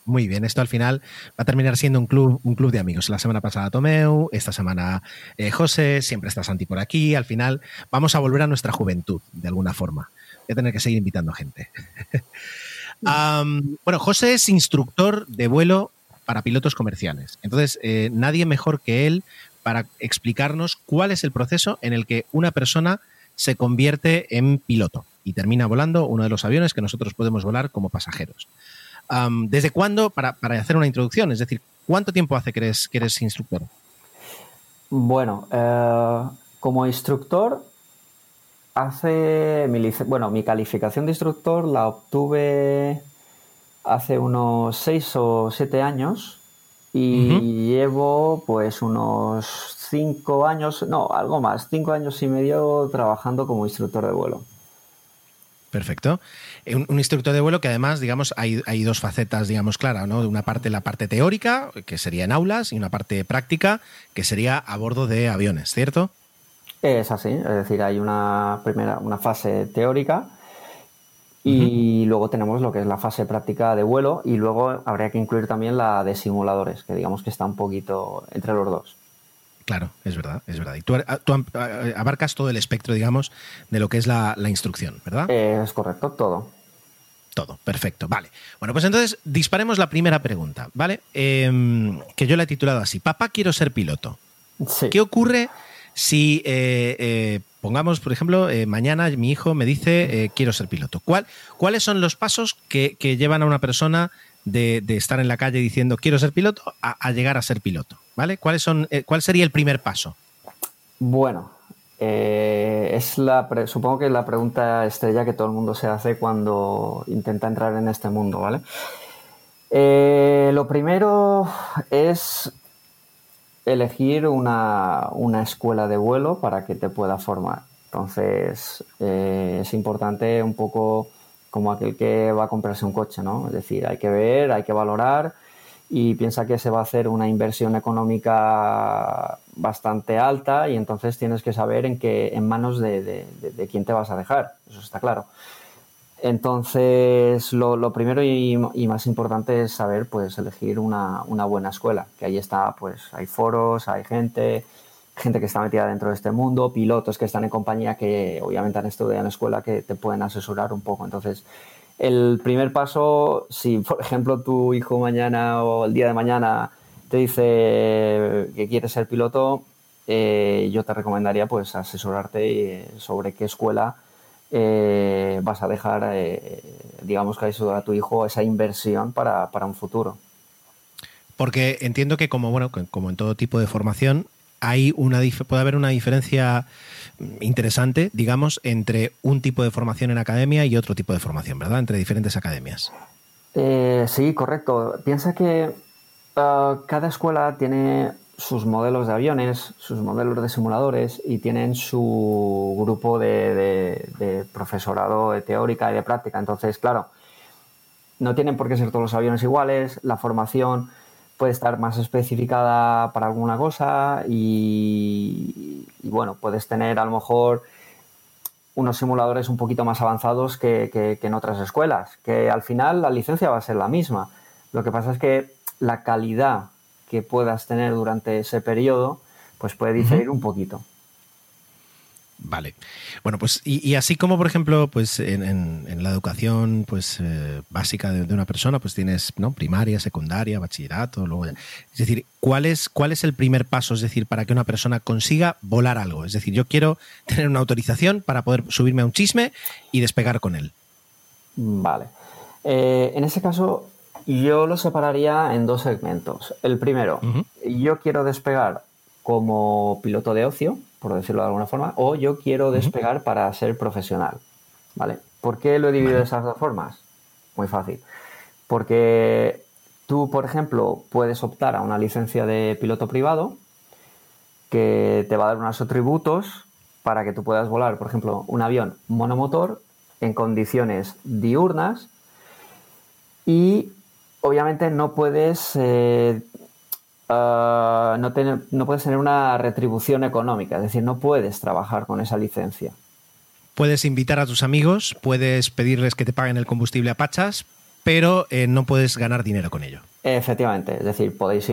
Muy bien, esto al final va a terminar siendo un club, un club de amigos. La semana pasada Tomeu, esta semana eh, José, siempre está Santi por aquí. Al final vamos a volver a nuestra juventud, de alguna forma. Voy a tener que seguir invitando gente. (laughs) bueno, José es instructor de vuelo para pilotos comerciales. Entonces, eh, nadie mejor que él para explicarnos cuál es el proceso en el que una persona se convierte en piloto y termina volando uno de los aviones que nosotros podemos volar como pasajeros. ¿Desde cuándo, para, hacer una introducción, es decir, cuánto tiempo hace que eres, que eres instructor? Bueno, eh, como instructor, hace mi, bueno, mi calificación de instructor la obtuve hace unos seis o siete años y llevo pues unos cinco años, no, algo más, cinco años y medio trabajando como instructor de vuelo. Perfecto. Un, instructor de vuelo que además, digamos, hay, dos facetas, digamos, claras, ¿no? Una parte, la parte teórica, que sería en aulas, y una parte práctica, que sería a bordo de aviones, ¿cierto? Es así, es decir, hay una primera, una fase teórica y luego tenemos lo que es la fase práctica de vuelo y luego habría que incluir también la de simuladores, que digamos que está un poquito entre los dos. Claro, es verdad, es verdad. Y tú, abarcas todo el espectro, digamos, de lo que es la, instrucción, ¿verdad? es correcto, todo. Todo, perfecto. Vale. Bueno, pues entonces disparemos la primera pregunta, ¿vale? Em, que yo la he titulado así. Papá, quiero ser piloto. ¿Qué ocurre si, eh, eh, pongamos, por ejemplo, eh, mañana mi hijo me dice, quiero ser piloto? ¿Cuál, ¿Cuáles son los pasos que, llevan a una persona de, estar en la calle diciendo, quiero ser piloto, a llegar a ser piloto? ¿vale? ¿Cuáles son, eh, ¿Cuál sería el primer paso? Bueno, eh, es la supongo que es la pregunta estrella que todo el mundo se hace cuando intenta entrar en este mundo, ¿vale? Eh, lo primero es elegir una, escuela de vuelo para que te pueda formar. Entonces, es importante un poco como aquel que va a comprarse un coche, ¿no? Es decir, hay que ver, hay que valorar y piensa que se va a hacer una inversión económica bastante alta y entonces tienes que saber en qué en manos de, quién te vas a dejar, eso está claro. Entonces, lo, primero y, más importante es saber, pues, elegir una, buena escuela, que ahí está, pues, hay foros, hay gente, gente que está metida dentro de este mundo, pilotos que están en compañía que obviamente han estudiado en la escuela que te pueden asesorar un poco. Entonces, el primer paso, si por ejemplo tu hijo mañana o el día de mañana te dice que quiere ser piloto, eh, yo te recomendaría pues asesorarte eh, sobre qué escuela eh, vas a dejar, digamos que a tu hijo esa inversión para, para un futuro. Porque entiendo que como bueno, como en todo tipo de formación, hay una puede haber una diferencia interesante, digamos, entre un tipo de formación en academia y otro tipo de formación, ¿verdad? Entre diferentes academias. Eh, sí, correcto. Piensa que ah, cada escuela tiene sus modelos de aviones, sus modelos de simuladores y tienen su grupo de, profesorado de teórica y de práctica. Entonces, claro, no tienen por qué ser todos los aviones iguales, la formación puede estar más especificada para alguna cosa y, y bueno, puedes tener a lo mejor unos simuladores un poquito más avanzados que, que, que, en otras escuelas, que al final la licencia va a ser la misma. Lo que pasa es que la calidad que puedas tener durante ese periodo, pues puede diferir uh -huh. un poquito. Vale. Bueno, pues y, y, así como, por ejemplo, pues en, en, en la educación pues eh, básica de, de, una persona, pues tienes ¿no? primaria, secundaria, bachillerato, luego ya. Es decir, ¿cuál es, ¿cuál es el primer paso? Es decir, para que una persona consiga volar algo. Es decir, yo quiero (laughs) tener una autorización para poder subirme a un chisme y despegar con él. Vale. Eh, en ese caso, yo lo separaría en dos segmentos. El primero, uh -huh. yo quiero despegar como piloto de ocio, por decirlo de alguna forma, o yo quiero despegar uh -huh. para ser profesional. ¿Vale? ¿Por qué lo he dividido de esas dos formas? Muy fácil. Porque tú, por ejemplo, puedes optar a una licencia de piloto privado que te va a dar unos atributos para que tú puedas volar, por ejemplo, un avión monomotor en condiciones diurnas y obviamente no puedes eh, uh, no, tener, no puedes tener una retribución económica, es decir, no puedes trabajar con esa licencia. Puedes invitar a tus amigos, puedes pedirles que te paguen el combustible a pachas, pero eh, no puedes ganar dinero con ello. Efectivamente, es decir, podéis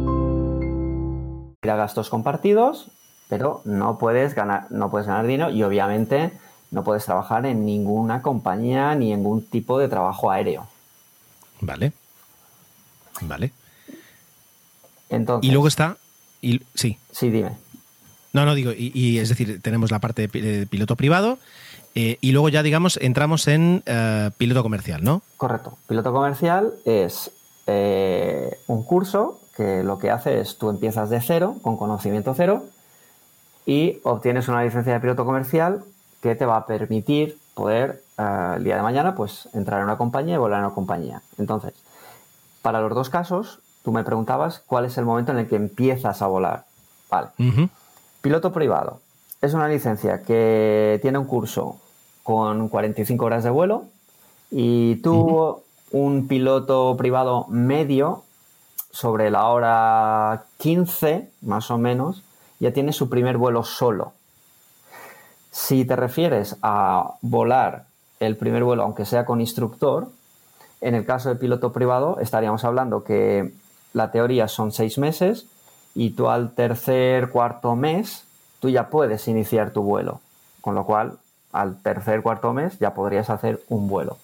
A gastos compartidos, pero no puedes ganar, no puedes ganar dinero y obviamente no puedes trabajar en ninguna compañía ni ningún tipo de trabajo aéreo. Vale. Vale. Entonces, y luego está. Y, sí. Sí, dime. No, no, digo, y, y es decir, tenemos la parte de piloto privado eh, y luego ya, digamos, entramos en uh, piloto comercial, ¿no? Correcto. Piloto comercial es eh, un curso que lo que hace es tú empiezas de cero, con conocimiento cero, y obtienes una licencia de piloto comercial que te va a permitir poder uh, el día de mañana pues entrar en una compañía y volar en una compañía. Entonces, para los dos casos, tú me preguntabas cuál es el momento en el que empiezas a volar. Vale. Uh -huh. Piloto privado. Es una licencia que tiene un curso con 45 horas de vuelo y tú, uh -huh. un piloto privado medio, sobre la hora 15, más o menos, ya tiene su primer vuelo solo. Si te refieres a volar el primer vuelo, aunque sea con instructor, en el caso de piloto privado estaríamos hablando que la teoría son seis meses y tú al tercer, cuarto mes, tú ya puedes iniciar tu vuelo. Con lo cual, al tercer, cuarto mes ya podrías hacer un vuelo.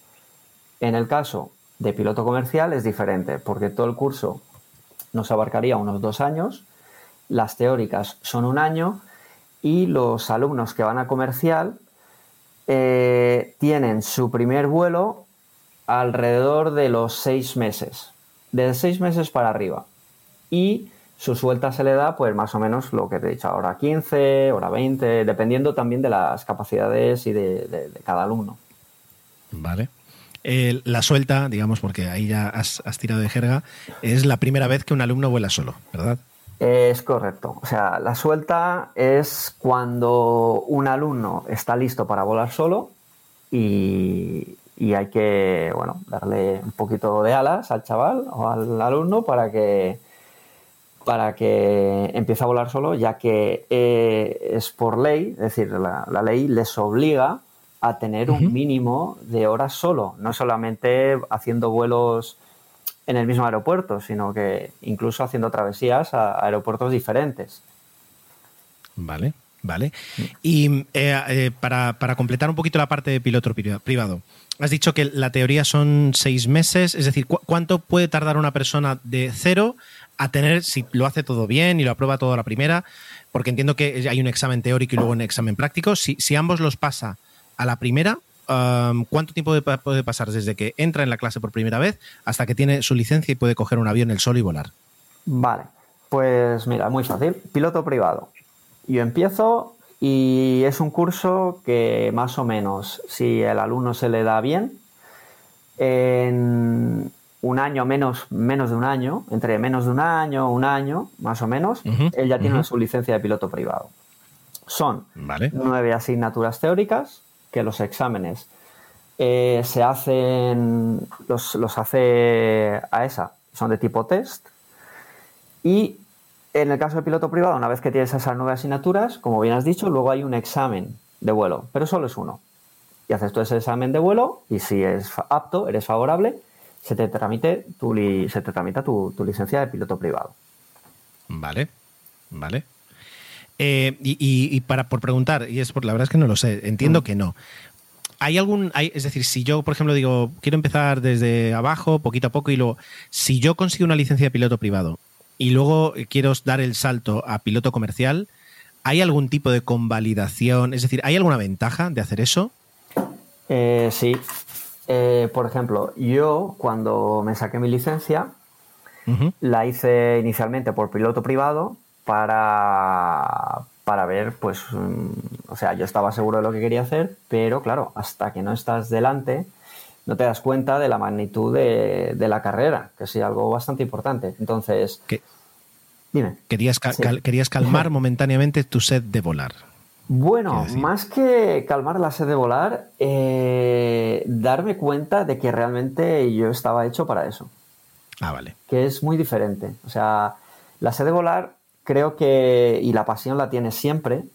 En el caso de piloto comercial es diferente, porque todo el curso nos abarcaría unos dos años, las teóricas son un año y los alumnos que van a comercial eh, tienen su primer vuelo alrededor de los seis meses, de seis meses para arriba. Y su suelta se le da, pues más o menos lo que te he dicho, hora 15, hora 20, dependiendo también de las capacidades y de, de, de cada alumno. Vale. Eh, la suelta, digamos, porque ahí ya has, has, tirado de jerga, es la primera vez que un alumno vuela solo, ¿verdad? Es correcto. O sea, la suelta es cuando un alumno está listo para volar solo y, hay que, bueno, darle un poquito de alas al chaval o al alumno para que para que empiece a volar solo, ya que eh, es por ley, es decir, la ley les obliga a tener un mínimo de horas solo, no solamente haciendo vuelos en el mismo aeropuerto, sino que incluso haciendo travesías a aeropuertos diferentes. Vale, vale. Y eh, eh, para, para, completar un poquito la parte de piloto privado, has dicho que la teoría son seis meses, es decir, ¿cuánto puede tardar una persona de cero a tener, si lo hace todo bien y lo aprueba todo a la primera? Porque entiendo que hay un examen teórico y luego un examen práctico. Si, si ambos los pasa a la primera, um, ¿cuánto tiempo puede pasar desde que entra en la clase por primera vez hasta que tiene su licencia y puede coger un avión el sol y volar? Vale, pues mira, muy fácil. Piloto privado. Yo empiezo y es un curso que más o menos, si el alumno se le da bien, en un año, menos, menos de un año, entre menos de un año, un año, más o menos, él ya tiene su licencia de piloto privado. Son nueve asignaturas teóricas que los exámenes eh, se hacen, los, los hace AESA, son de tipo test, y en el caso del piloto privado, una vez que tienes esas nueve asignaturas, como bien has dicho, luego hay un examen de vuelo, pero solo es uno. Y haces tú ese examen de vuelo y si es apto, eres favorable, se te tramite tu, se te tramita tu, licencia de piloto privado. Vale, vale. Eh, y, para por preguntar, y es por la verdad es que no lo sé, entiendo mm. que no. ¿Hay algún, hay, es decir, si yo, por ejemplo, digo, quiero empezar desde abajo, poquito a poco, y luego, si yo consigo una licencia de piloto privado y luego quiero dar el salto a piloto comercial, ¿hay algún tipo de convalidación? Es decir, ¿hay alguna ventaja de hacer eso? Eh, sí. Eh, por ejemplo, yo cuando me saqué mi licencia, la hice inicialmente por piloto privado para, para ver, pues, mm, o sea, yo estaba seguro de lo que quería hacer, pero claro, hasta que no estás delante, no te das cuenta de la magnitud de, la carrera, que es algo bastante importante. Entonces, dime. Querías, querías calmar (laughs) momentáneamente tu sed de volar. Bueno, más que calmar la sed de volar, eh, darme cuenta de que realmente yo estaba hecho para eso. Ah, vale. Que es muy diferente. O sea, la sed de volar creo que, y la pasión la tienes siempre,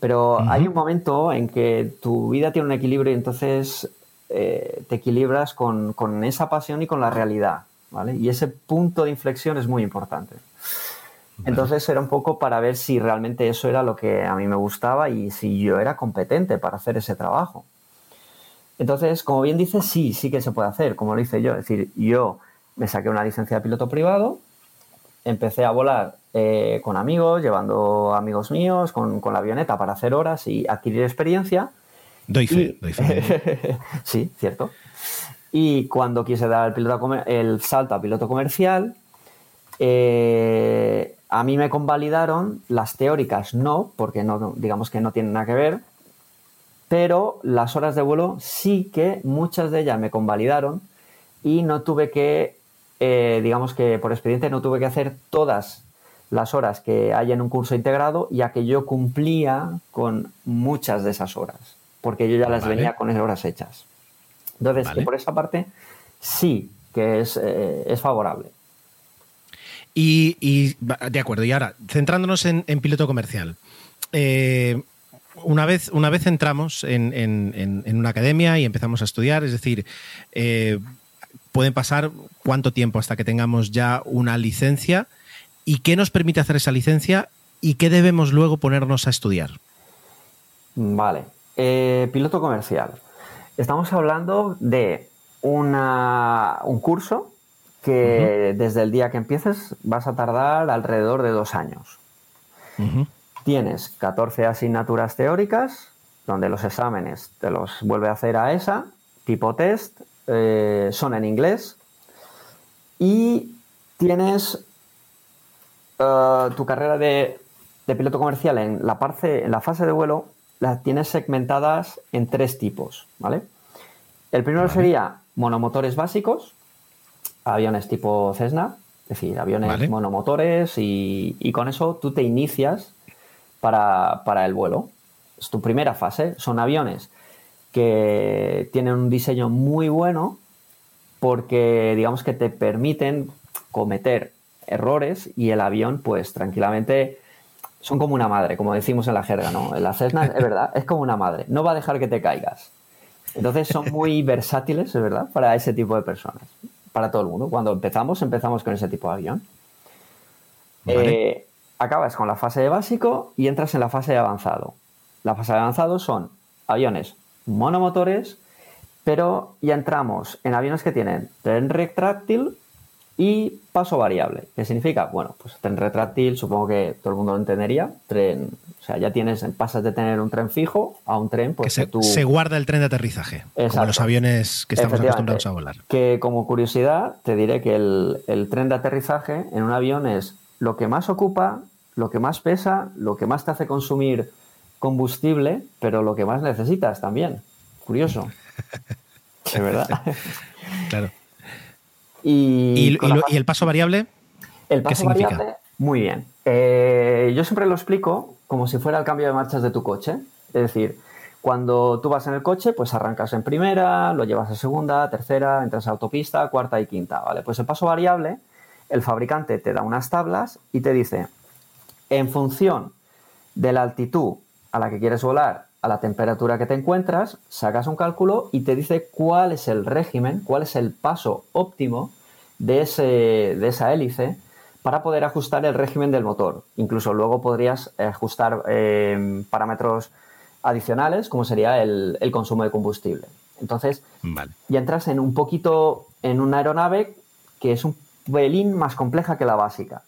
pero hay un momento en que tu vida tiene un equilibrio y entonces eh, te equilibras con, esa pasión y con la realidad, ¿vale? Y ese punto de inflexión es muy importante. Entonces era un poco para ver si realmente eso era lo que a mí me gustaba y si yo era competente para hacer ese trabajo. Entonces, como bien dice, sí, sí que se puede hacer, como lo hice yo. Es decir, yo me saqué una licencia de piloto privado, empecé a volar eh, con amigos, llevando amigos míos, con, con, la avioneta para hacer horas y adquirir experiencia. Doy fe, doy fe. (laughs) sí, cierto. Y cuando quise dar el, piloto el salto a piloto comercial, eh, a mí me convalidaron, las teóricas no, porque no, digamos que no tienen nada que ver, pero las horas de vuelo sí que muchas de ellas me convalidaron y no tuve que, eh, digamos que por expediente no tuve que hacer todas las horas que hay en un curso integrado, ya que yo cumplía con muchas de esas horas porque yo ya las venía con esas horas hechas. Entonces, por esa parte, sí que es, eh, favorable. Y, de acuerdo, y ahora, centrándonos en, piloto comercial. Eh, una, vez, una vez entramos en, una academia y empezamos a estudiar, es decir, eh, pueden pasar cuánto tiempo hasta que tengamos ya una licencia y qué nos permite hacer esa licencia y qué debemos luego ponernos a estudiar. Vale, eh, piloto comercial. Estamos hablando de un curso que desde el día que empieces vas a tardar alrededor de dos años. Tienes 14 asignaturas teóricas, donde los exámenes te los vuelve a hacer a esa, tipo test, eh, son en inglés, y tienes eh, tu carrera de, piloto comercial en la, parte, en la fase de vuelo las tienes segmentadas en tres tipos, ¿vale? El primero sería monomotores básicos, aviones tipo Cessna, es decir, aviones monomotores y, con eso tú te inicias para, el vuelo. Es tu primera fase. Son aviones que tienen un diseño muy bueno porque digamos que te permiten cometer errores y el avión pues tranquilamente son como una madre, como decimos en la jerga, ¿no? En la Cessna, es verdad, es como una madre, no va a dejar que te caigas. Entonces son muy versátiles, es verdad, para ese tipo de personas. para todo el mundo. Cuando empezamos, empezamos con ese tipo de avión. Vale. Eh, acabas con la fase de básico y entras en la fase de avanzado. La fase de avanzado son aviones monomotores, pero ya entramos en aviones que tienen tren retráctil y paso variable. ¿Qué significa? Bueno, pues tren retráctil, supongo que todo el mundo lo entendería. Tren, o sea, ya tienes, pasas de tener un tren fijo a un tren, que pues se, que tú. se guarda el tren de aterrizaje, como Exacto. los aviones que estamos acostumbrados a volar. Que como curiosidad, te diré que el, el tren de aterrizaje en un avión es lo que más ocupa, lo que más pesa, lo que más te hace consumir combustible, pero lo que más necesitas también. Curioso. (laughs) De verdad. Claro. Y, ¿Y, con y la lo- fase- y el paso variable? el qué paso significa? variable, muy bien. Eh, yo siempre lo explico como si fuera el cambio de marchas de tu coche. Es decir, cuando tú vas en el coche, pues arrancas en primera, lo llevas a segunda, tercera, entras a autopista, cuarta y quinta, ¿vale? Pues el paso variable, el fabricante te da unas tablas y te dice, en función de la altitud a la que quieres volar, a la temperatura que te encuentras, sacas un cálculo y te dice cuál es el régimen, cuál es el paso óptimo de, ese, de esa hélice para poder ajustar el régimen del motor. Incluso luego podrías ajustar eh, parámetros adicionales, como sería el, el consumo de combustible. Entonces, Vale. y entras en un poquito en una aeronave que es un pelín más compleja que la básica.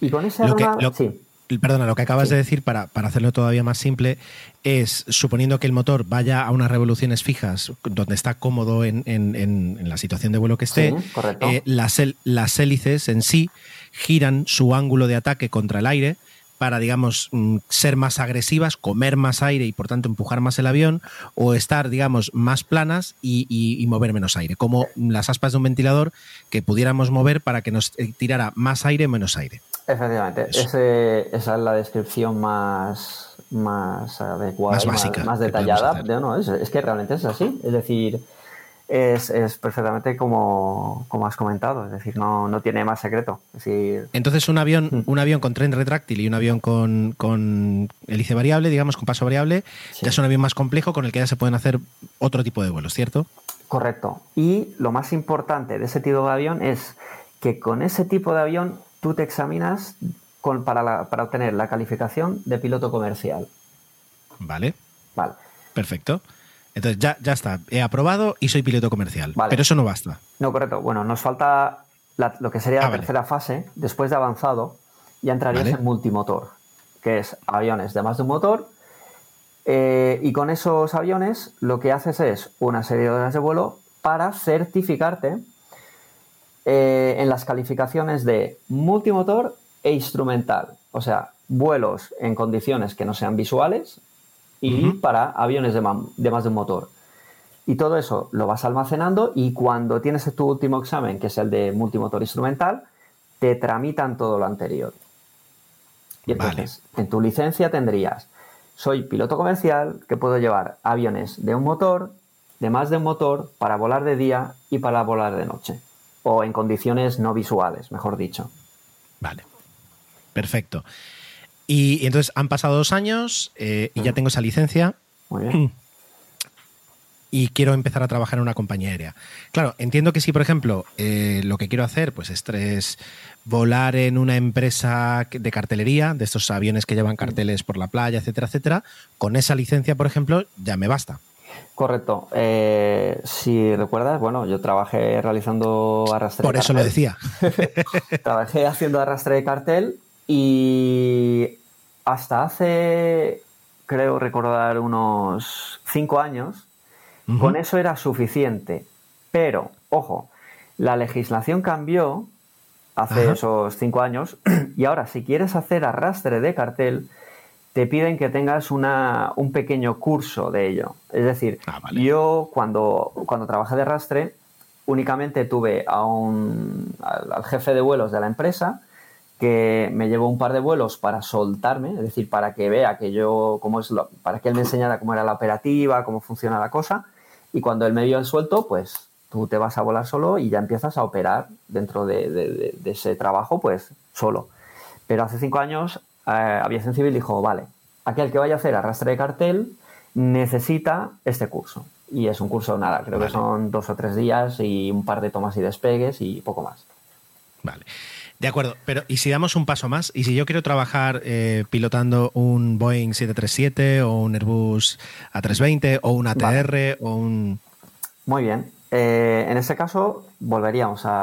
Y con esa Lo que- aeronave, lo- sí, Perdona, lo que acabas Sí. de decir, para, para hacerlo todavía más simple, es suponiendo que el motor vaya a unas revoluciones fijas, donde está cómodo en, en- en- en la situación de vuelo que esté, Sí, correcto. eh, las, las hélices en sí giran su ángulo de ataque contra el aire para, digamos, mm, ser más agresivas, comer más aire y por tanto empujar más el avión, o estar, digamos, más planas y, y- y mover menos aire, como las aspas de un ventilador que pudiéramos mover para que nos eh, tirara más aire menos aire. Efectivamente. Ese- esa es la descripción más, más adecuada, Más básica más, detallada. de- no, es, es que realmente es así. Es decir, es, es perfectamente como, como has comentado. Es decir, no, no tiene más secreto. Es decir, Entonces, un avión, Mm. un avión con tren retráctil y un avión con, con hélice variable, digamos, con paso variable, Sí. ya es un avión más complejo con el que ya se pueden hacer otro tipo de vuelos, ¿cierto? Correcto. Y lo más importante de ese tipo de avión es que con ese tipo de avión tú te examinas con- para, la- para obtener la calificación de piloto comercial. Vale, Vale. perfecto. Entonces, ya, ya está, he aprobado y soy piloto comercial. Vale. Pero eso no basta. No, correcto. Bueno, nos falta la- lo que sería Ah, la vale. tercera fase. Después de avanzado, ya entrarías Vale. en multimotor, que es aviones de más de un motor. eh, y con esos aviones lo que haces es una serie de horas de vuelo para certificarte eh, en las calificaciones de multimotor e instrumental. O sea, vuelos en condiciones que no sean visuales y para aviones de más de un motor. Y todo eso lo vas almacenando y cuando tienes tu último examen, que es el de multimotor instrumental, te tramitan todo lo anterior. Y entonces, en tu licencia tendrías, soy piloto comercial que puedo llevar aviones de un motor, de más de un motor, para volar de día y para volar de noche. O en condiciones no visuales, mejor dicho. Vale. Perfecto. Y, y entonces han pasado dos años eh, y ya tengo esa licencia Muy bien. y quiero empezar a trabajar en una compañía aérea. Claro, entiendo que si, por ejemplo, eh, lo que quiero hacer pues es tres- volar en una empresa de cartelería, de estos aviones que llevan carteles por la playa, etcétera, etcétera, con esa licencia, por ejemplo, ya me basta. Correcto. Eh, si recuerdas, bueno, yo trabajé realizando arrastre de Por eso lo decía. (laughs) Trabajé haciendo arrastre de cartel y hasta hace, creo recordar, unos cinco años, con eso era suficiente. Pero, ojo, la legislación cambió hace Ajá. esos cinco años (clears throat) y ahora si quieres hacer arrastre de cartel, te piden que tengas una, un pequeño curso de ello. Es decir, Ah, vale. yo cuando, cuando trabajé de arrastre, únicamente tuve a un, al, al jefe de vuelos de la empresa que me llevó un par de vuelos para soltarme, es decir, para que vea que yo, cómo es lo- para que él me enseñara cómo era la operativa, cómo funciona la cosa, y cuando él me vio el suelto, pues tú te vas a volar solo y ya empiezas a operar dentro de, de- de- de ese trabajo, pues solo. Pero hace cinco años, eh, Aviación Civil dijo, vale, aquel que vaya a hacer arrastre de cartel necesita este curso. Y es un curso, nada, creo que son dos o tres días y un par de tomas y despegues y poco más. Vale. De acuerdo, pero ¿y si damos un paso más? ¿Y si yo quiero trabajar eh, pilotando un Boeing 737 o un Airbus A320 o un ATR o un... Muy bien. Eh, en ese caso, volveríamos a...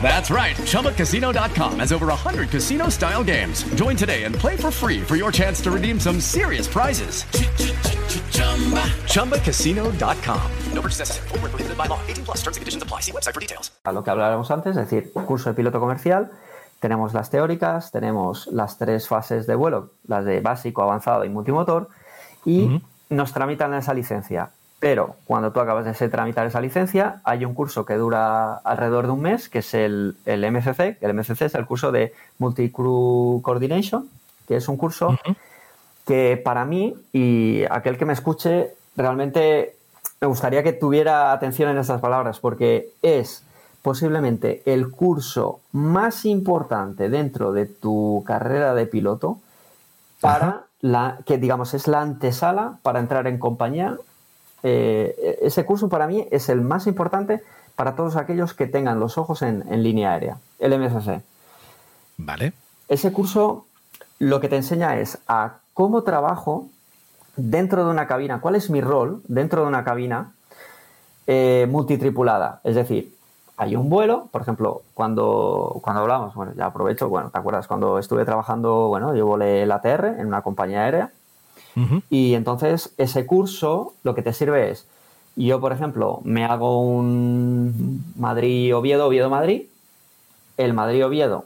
That's right. ChumbaCasino.com has over 100 casino style games. Join today and play for free for your chance to redeem some serious prizes. ChumbaCasino.com. No purchase necessary. Full prohibited by law. 18 plus terms and conditions apply. See website for details. A lo que hablábamos antes, es decir, curso de piloto comercial. Tenemos las teóricas, tenemos las tres fases de vuelo, las de básico, avanzado y multimotor, y uh -huh. nos tramitan esa licencia. Pero cuando tú acabas de tramitar esa licencia, hay un curso que dura alrededor de un mes, que es el, el MCC. El MCC es el curso de Multicrew Coordination, que es un curso uh -huh. que para mí y aquel que me escuche, realmente me gustaría que tuviera atención en estas palabras, porque es posiblemente el curso más importante dentro de tu carrera de piloto para Ajá. la que digamos es la antesala para entrar en compañía eh, ese curso para mí es el más importante para todos aquellos que tengan los ojos en, en, línea aérea, el MFC. Vale. Ese curso lo que te enseña es a cómo trabajo dentro de una cabina, cuál es mi rol dentro de una cabina eh, multitripulada. Es decir, hay un vuelo, por ejemplo, cuando, cuando hablamos, bueno, ya aprovecho, bueno, ¿te acuerdas? Cuando estuve trabajando, bueno, yo volé el ATR en una compañía aérea y entonces ese curso lo que te sirve es, yo por ejemplo me hago un Madrid-Oviedo, Oviedo-Madrid, el Madrid-Oviedo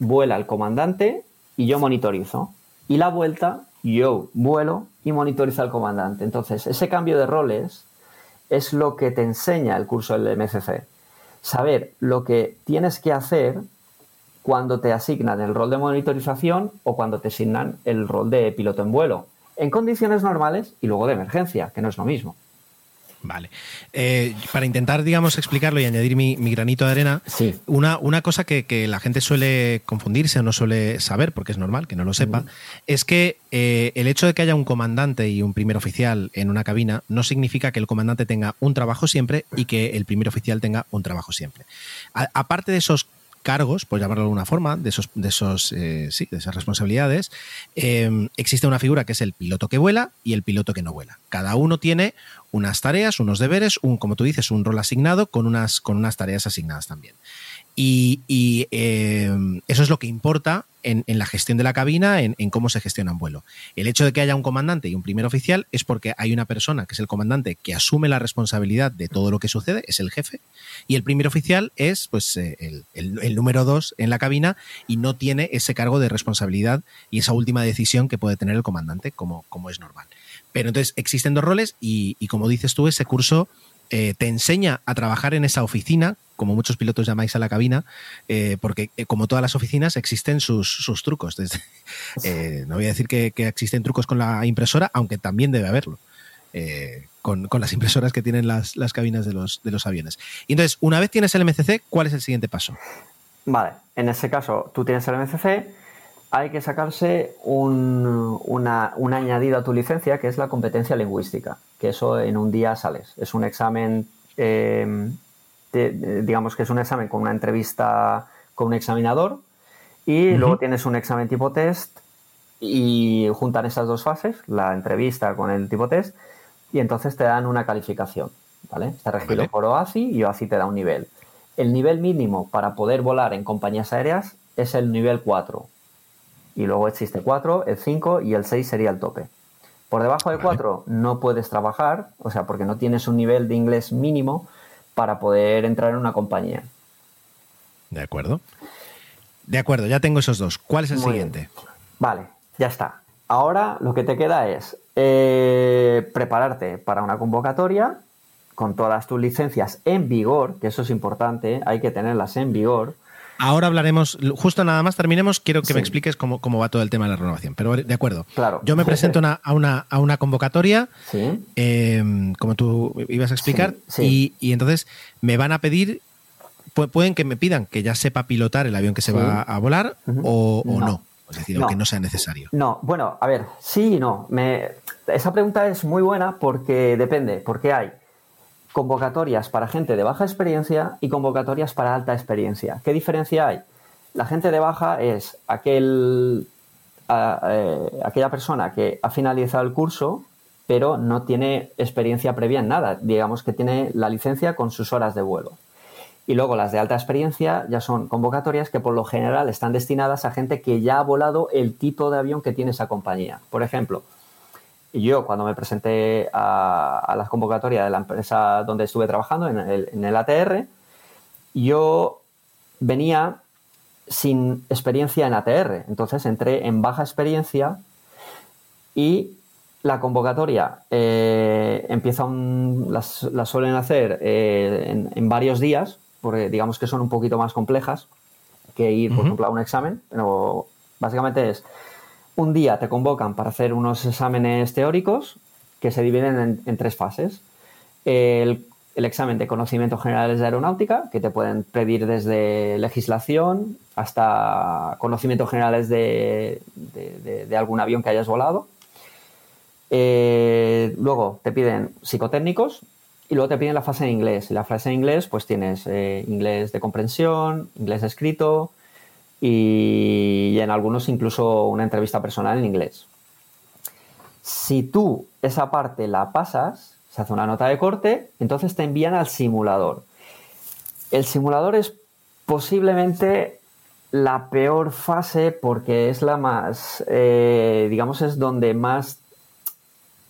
vuela el comandante y yo monitorizo. Y la vuelta yo vuelo y monitorizo al comandante. Entonces ese cambio de roles es lo que te enseña el curso del MCC. Saber lo que tienes que hacer cuando te asignan el rol de monitorización o cuando te asignan el rol de piloto en vuelo en condiciones normales y luego de emergencia, que no es lo mismo. Vale. Eh, para intentar, digamos, explicarlo y añadir mi, mi granito de arena, sí. una, una, cosa que, que, la gente suele confundirse o no suele saber, porque es normal que no lo sepa, es que eh, el hecho de que haya un comandante y un primer oficial en una cabina no significa que el comandante tenga un trabajo siempre y que el primer oficial tenga un trabajo siempre. A, aparte de esos cargos, por llamarlo de alguna forma, de, esos, de, esos, eh, sí, de esas responsabilidades, eh, existe una figura que es el piloto que vuela y el piloto que no vuela. Cada uno tiene unas tareas, unos deberes, un, como tú dices, un rol asignado con unas, con unas tareas asignadas también. Y, eh, eso es lo que importa en, la gestión de la cabina, en, cómo se gestiona un vuelo. El hecho de que haya un comandante y un primer oficial es porque hay una persona, que es el comandante, que asume la responsabilidad de todo lo que sucede, es el jefe, y el primer oficial es pues, eh, el, número dos en la cabina y no tiene ese cargo de responsabilidad y esa última decisión que puede tener el comandante, como, es normal. Pero entonces existen dos roles y como dices tú, ese curso eh, te enseña a trabajar en esa oficina, como muchos pilotos llamáis a la cabina, eh, porque eh, como todas las oficinas existen sus, sus trucos. (laughs) No voy a decir que, existen trucos con la impresora, aunque también debe haberlo. Con, con, las (laughs) impresoras que tienen las, las cabinas de los, de los, aviones. Entonces, una vez tienes el MCC, ¿cuál es el siguiente paso? Vale, en ese caso, tú tienes el MCC, hay que sacarse un, una, un añadido a tu licencia, que es la competencia lingüística, que eso en un día sales. Es un examen, eh, de, digamos que es un examen con una entrevista con un examinador y uh -huh. luego tienes un examen tipo test y juntan esas dos fases, la entrevista con el tipo test, y entonces te dan una calificación. ¿vale? Está regido vale. por OACI y OACI te da un nivel. El nivel mínimo para poder volar en compañías aéreas es el nivel 4, y luego existe 4, el 5 y el 6 sería el tope. Por debajo de 4 no puedes trabajar, o sea, porque no tienes un nivel de inglés mínimo para poder entrar en una compañía. De acuerdo. De acuerdo, ya tengo esos dos. ¿Cuál es el Muy siguiente? bien. Vale, ya está. Ahora lo que te queda es eh, prepararte para una convocatoria con todas tus licencias en vigor, que eso es importante, hay que tenerlas en vigor. Ahora hablaremos, justo nada más terminemos, quiero que Sí. me expliques cómo, cómo va todo el tema de la renovación. Pero de acuerdo. Claro. Yo me presento una- a, una, a una convocatoria, Sí. eh, como tú ibas a explicar, Sí, Y, y entonces me van a pedir, pu- pueden que me pidan que ya sepa pilotar el avión que se va a volar o, o No. no. Es decir, No. que no sea necesario. No, bueno, a ver, sí y no. Me- esa pregunta es muy buena porque depende, porque hay convocatorias para gente de baja experiencia y convocatorias para alta experiencia. ¿Qué diferencia hay? La gente de baja es aquel, eh, aquella persona que ha finalizado el curso pero no tiene experiencia previa en nada. Digamos que tiene la licencia con sus horas de vuelo. Y luego las de alta experiencia ya son convocatorias que por lo general están destinadas a gente que ya ha volado el tipo de avión que tiene esa compañía. Por ejemplo, yo cuando me presenté a, a la convocatoria de la empresa donde estuve trabajando, en el, en el ATR, yo venía sin experiencia en ATR. Entonces entré en baja experiencia y la convocatoria eh, empieza un- las, las suelen hacer eh, en, en varios días, porque digamos que son un poquito más complejas que ir, por ejemplo, a un examen, pero básicamente es un día te convocan para hacer unos exámenes teóricos que se dividen en, tres fases. El, examen de conocimientos generales de aeronáutica, que te pueden pedir desde legislación hasta conocimientos generales de algún avión que hayas volado. Eh, luego te piden psicotécnicos y luego te piden la fase en inglés. Y la fase en inglés, pues tienes eh, inglés de comprensión, inglés escrito y, en algunos incluso una entrevista personal en inglés. Si tú esa parte la pasas, se hace una nota de corte, entonces te envían al simulador. El simulador es posiblemente la peor fase porque es la más, eh, digamos, es donde más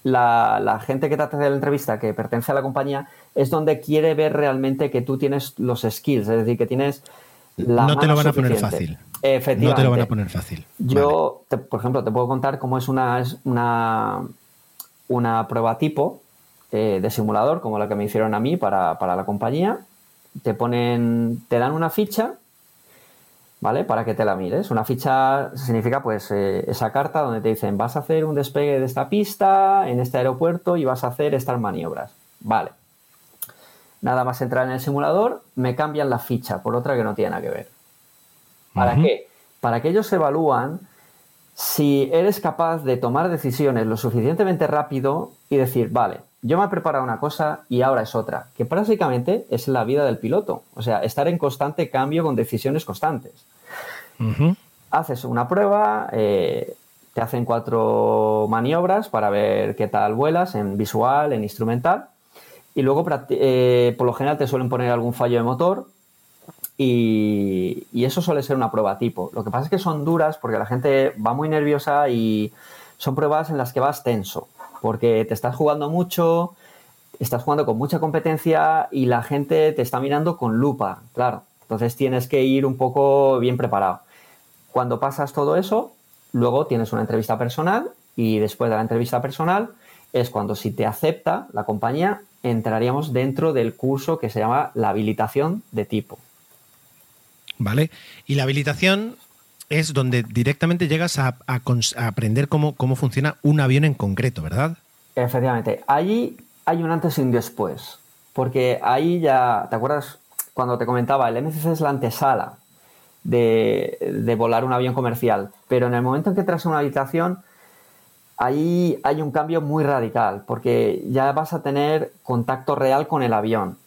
la, la gente que te hace la entrevista, que pertenece a la compañía, es donde quiere ver realmente que tú tienes los skills, es decir, que tienes la no te lo van a poner fácil. Efectivamente. No te lo van a poner fácil. Yo, te- por ejemplo, te puedo contar cómo es una, es una, una prueba tipo eh, de simulador, como la que me hicieron a mí para, para la compañía. Te ponen, te dan una ficha, ¿vale? Para que te la mires. Una ficha significa, pues, eh, esa carta donde te dicen, vas a hacer un despegue de esta pista en este aeropuerto y vas a hacer estas maniobras. Vale. Nada más entrar en el simulador, me cambian la ficha por otra que no tiene nada que ver. ¿Para qué? Para que ellos evalúan si eres capaz de tomar decisiones lo suficientemente rápido y decir, vale, yo me he preparado una cosa y ahora es otra, que básicamente es la vida del piloto, o sea, estar en constante cambio con decisiones constantes. Haces una prueba, eh, te hacen cuatro maniobras para ver qué tal vuelas en visual, en instrumental, y luego eh, por lo general te suelen poner algún fallo de motor y, y eso suele ser una prueba tipo. Lo que pasa es que son duras porque la gente va muy nerviosa y son pruebas en las que vas tenso, porque te estás jugando mucho, estás jugando con mucha competencia y la gente te está mirando con lupa, claro. Entonces tienes que ir un poco bien preparado. Cuando pasas todo eso, luego tienes una entrevista personal y después de la entrevista personal es cuando si te acepta la compañía entraríamos dentro del curso que se llama la habilitación de tipo. ¿Vale? Y la habilitación es donde directamente llegas a, a cons- a aprender cómo, cómo funciona un avión en concreto, ¿verdad? Efectivamente, allí hay un antes y un después, porque ahí ya, ¿te acuerdas cuando te comentaba? El MCC es la antesala de, de volar un avión comercial, pero en el momento en que entras a una habitación, ahí hay un cambio muy radical, porque ya vas a tener contacto real con el avión.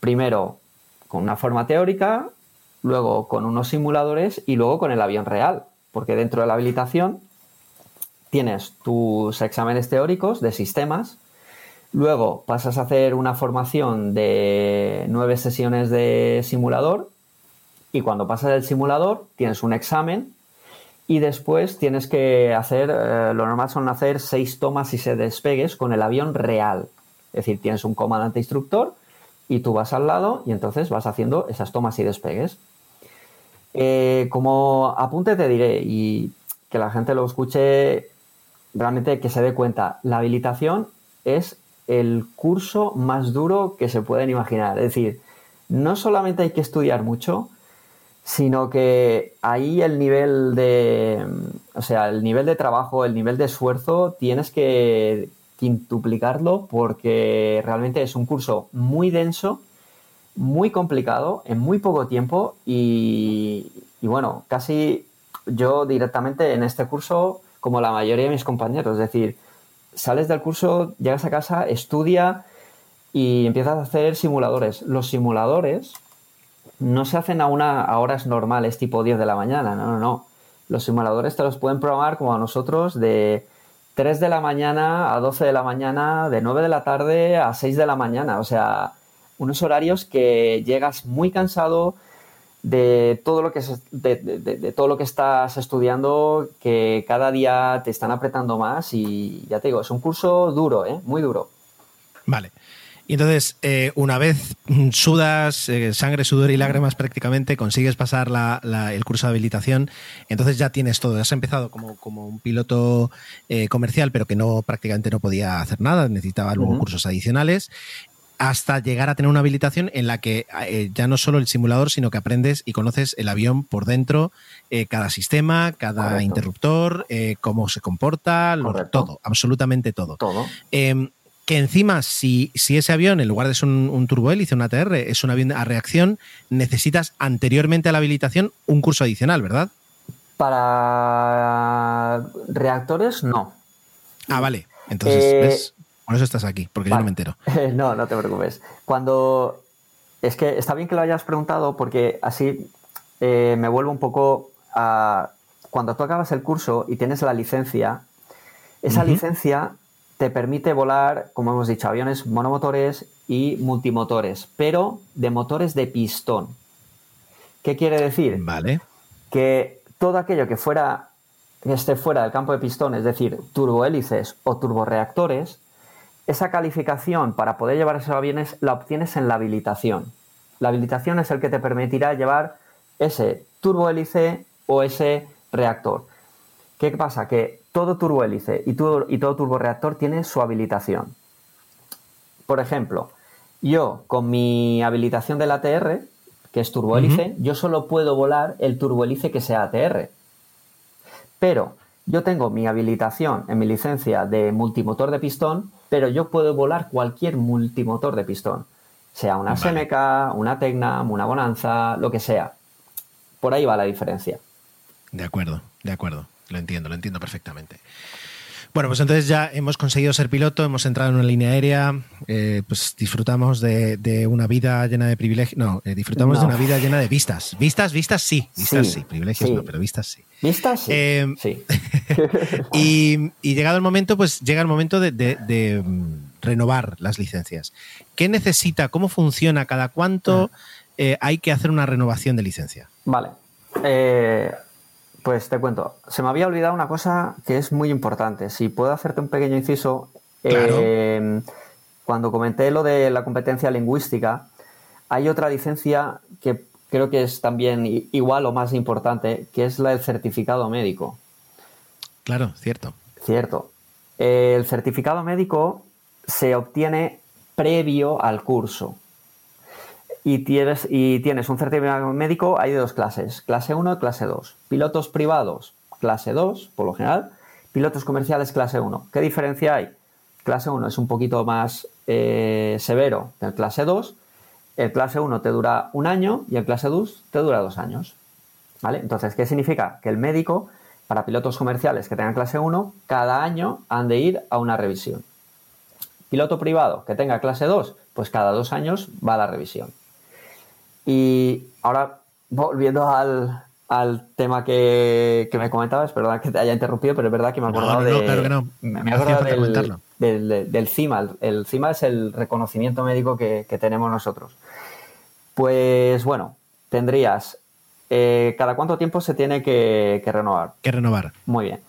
Primero con una forma teórica, luego con unos simuladores y luego con el avión real, porque dentro de la habilitación tienes tus exámenes teóricos de sistemas, luego pasas a hacer una formación de nueve sesiones de simulador y cuando pasas el simulador tienes un examen y después tienes que hacer, eh, lo normal son hacer seis tomas y se despegues con el avión real. Es decir, tienes un comandante instructor y tú vas al lado y entonces vas haciendo esas tomas y despegues. Eh, como apunte te diré y que la gente lo escuche realmente que se dé cuenta, la habilitación es el curso más duro que se pueden imaginar. Es decir, no solamente hay que estudiar mucho, sino que ahí el nivel de, o sea, el nivel de trabajo, el nivel de esfuerzo, tienes que quintuplicarlo porque realmente es un curso muy denso, muy complicado, en muy poco tiempo y, y bueno, casi yo directamente en este curso, como la mayoría de mis compañeros, es decir, sales del curso, llegas a casa, estudia y empiezas a hacer simuladores. Los simuladores no se hacen a, una, a horas normales, tipo 10 de la mañana, no, no, no. Los simuladores te los pueden programar como a nosotros de 3 de la mañana a 12 de la mañana, de 9 de la tarde a 6 de la mañana. O sea, unos horarios que llegas muy cansado de todo lo que de, de, todo lo que estás estudiando, que cada día te están apretando más y ya te digo, es un curso duro, ¿eh? muy duro. Vale. Y entonces, eh, una vez sudas, eh, sangre, sudor y lágrimas prácticamente, consigues pasar la, la, el curso de habilitación, entonces ya tienes todo. Has empezado como, como un piloto eh, comercial, pero que no prácticamente no podía hacer nada, necesitaba luego uh -huh. cursos adicionales hasta llegar a tener una habilitación en la que eh, ya no solo el simulador, sino que aprendes y conoces el avión por dentro, eh, cada sistema, cada Correcto. interruptor, eh, cómo se comporta, lo, todo, absolutamente todo. todo. Que encima, si, si, ese avión, en lugar de ser un, un turbohélice, un ATR, es un avión a reacción, necesitas anteriormente a la habilitación un curso adicional, ¿verdad? Para reactores, no. Ah, vale. Entonces, ¿ves? Por eso estás aquí, porque vale. yo no me entero. (laughs) no, no te preocupes. Cuando. Es que está bien que lo hayas preguntado, porque así eh, me vuelvo un poco a. Cuando tú acabas el curso y tienes la licencia, esa uh -huh. licencia te permite volar, como hemos dicho, aviones monomotores y multimotores, pero de motores de pistón. ¿Qué quiere decir? Vale. Que todo aquello que fuera que esté fuera del campo de pistón, es decir, turbohélices o turboreactores, esa calificación para poder llevar esos aviones la obtienes en la habilitación. La habilitación es el que te permitirá llevar ese turbohélice o ese reactor. ¿Qué pasa? Que todo turbohélice y, todo, y todo turboreactor tiene su habilitación. Por ejemplo, yo con mi habilitación del ATR, que es turbohélice, uh -huh. yo solo puedo volar el turbohélice que sea ATR. Pero yo tengo mi habilitación en mi licencia de multimotor de pistón pero yo puedo volar cualquier multimotor de pistón, sea una vale. Seneca, una Tecnam, una Bonanza, lo que sea. Por ahí va la diferencia. De acuerdo, de acuerdo. Lo entiendo, lo entiendo perfectamente. Bueno, pues entonces ya hemos conseguido ser piloto, hemos entrado en una línea aérea, eh, pues disfrutamos de, de, una vida llena de privilegios. No, eh, disfrutamos no. de una vida llena de vistas. Vistas, vistas sí. Vistas sí. sí. Privilegios sí. no, pero vistas sí. Vistas sí. Eh, sí. (laughs) y, y, llegado el momento, pues llega el momento de, de, de, mm, renovar las licencias. ¿Qué necesita? ¿Cómo funciona? ¿Cada cuánto eh, hay que hacer una renovación de licencia? Vale. Pues te cuento, se me había olvidado una cosa que es muy importante. Si puedo hacerte un pequeño inciso, claro. eh, cuando comenté lo de la competencia lingüística, hay otra licencia que creo que es también igual o más importante, que es la del certificado médico. Claro, cierto. Cierto. El certificado médico se obtiene previo al curso y tienes, y tienes un certificado médico, hay de dos clases, clase 1 y clase 2. Pilotos privados, clase 2, por lo general. Pilotos comerciales, clase 1. ¿Qué diferencia hay? Clase 1 es un poquito más eh, severo que el clase 2. El clase 1 te dura un año y el clase 2 te dura dos años. ¿Vale? Entonces, ¿qué significa? Que el médico, para pilotos comerciales que tengan clase 1, cada año han de ir a una revisión. Piloto privado que tenga clase 2, pues cada dos años va a la revisión. Y ahora, volviendo al, al tema que, que, me comentabas, perdón que te haya interrumpido, pero es verdad que me he acordado no, no, de. Claro que no. Me he acordado del, del, del, del, CIMA. El CIMA es el reconocimiento médico que, que tenemos nosotros. Pues bueno, tendrías eh, ¿cada cuánto tiempo se tiene que, que renovar? Que renovar. Muy bien.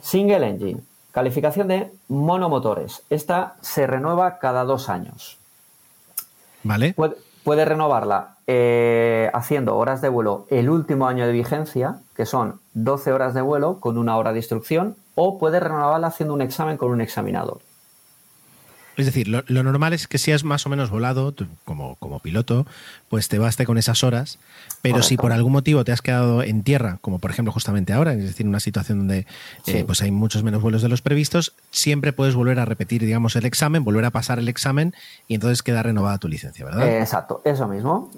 Single engine. Calificación de monomotores. Esta se renueva cada dos años. ¿Vale? Puede, puede renovarla eh, haciendo horas de vuelo el último año de vigencia, que son 12 horas de vuelo con una hora de instrucción, o puede renovarla haciendo un examen con un examinador. Es decir, lo, lo normal es que si has más o menos volado tú, como, como piloto, pues te baste con esas horas, pero si por algún motivo te has quedado en tierra, como por ejemplo justamente ahora, es decir, una situación donde eh, pues hay muchos menos vuelos de los previstos, siempre puedes volver a repetir, digamos, el examen, volver a pasar el examen y entonces queda renovada tu licencia, ¿verdad? Eh, exacto, eso mismo.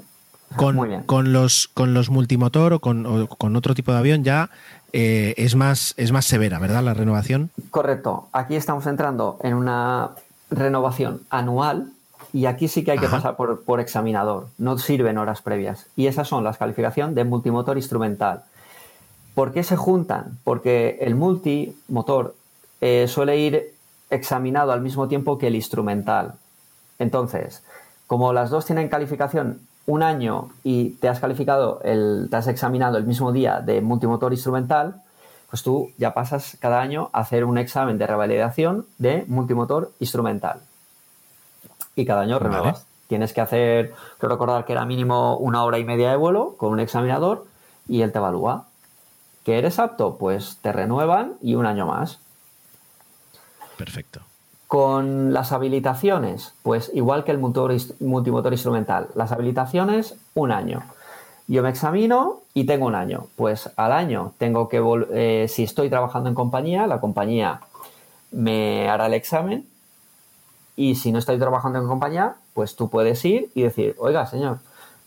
con, muy bien. con los con los multimotor o con, o con otro tipo de avión ya eh, es más es más severa, ¿verdad? La renovación. Correcto. Aquí estamos entrando en una renovación anual y aquí sí que hay que Ajá. pasar por, por examinador. No sirven horas previas. Y esas son las calificación de multimotor instrumental. ¿Por qué se juntan? Porque el multimotor eh, suele ir examinado al mismo tiempo que el instrumental. Entonces, como las dos tienen calificación un año y te has calificado, el, te has examinado el mismo día de multimotor instrumental, pues tú ya pasas cada año a hacer un examen de revalidación de multimotor instrumental. Y cada año Vale. renuevas. Tienes que hacer, creo recordar que era mínimo una hora y media de vuelo con un examinador y él te evalúa. ¿Que eres apto? Pues te renuevan y un año más. Perfecto. Con las habilitaciones, pues igual que el motor multimotor instrumental, las habilitaciones, un año. Yo me examino y tengo un año. Pues al año tengo que, vol- eh, si estoy trabajando en compañía, la compañía me hará el examen. Y si no estoy trabajando en compañía, pues tú puedes ir y decir, oiga, señor,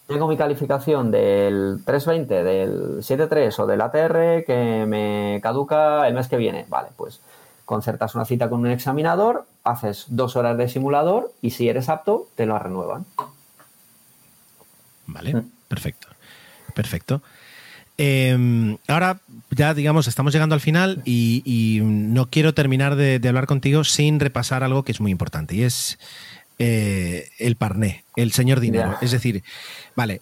tengo mi calificación del 320, del 73 o del ATR que me caduca el mes que viene. Vale, pues concertas una cita con un examinador, haces dos horas de simulador y si eres apto, te lo renuevan. Vale, Mm. perfecto. Perfecto. Eh, ahora ya, digamos, estamos llegando al final y, y no quiero terminar de, de hablar contigo sin repasar algo que es muy importante y es eh, el parné, el señor dinero. Es decir, vale,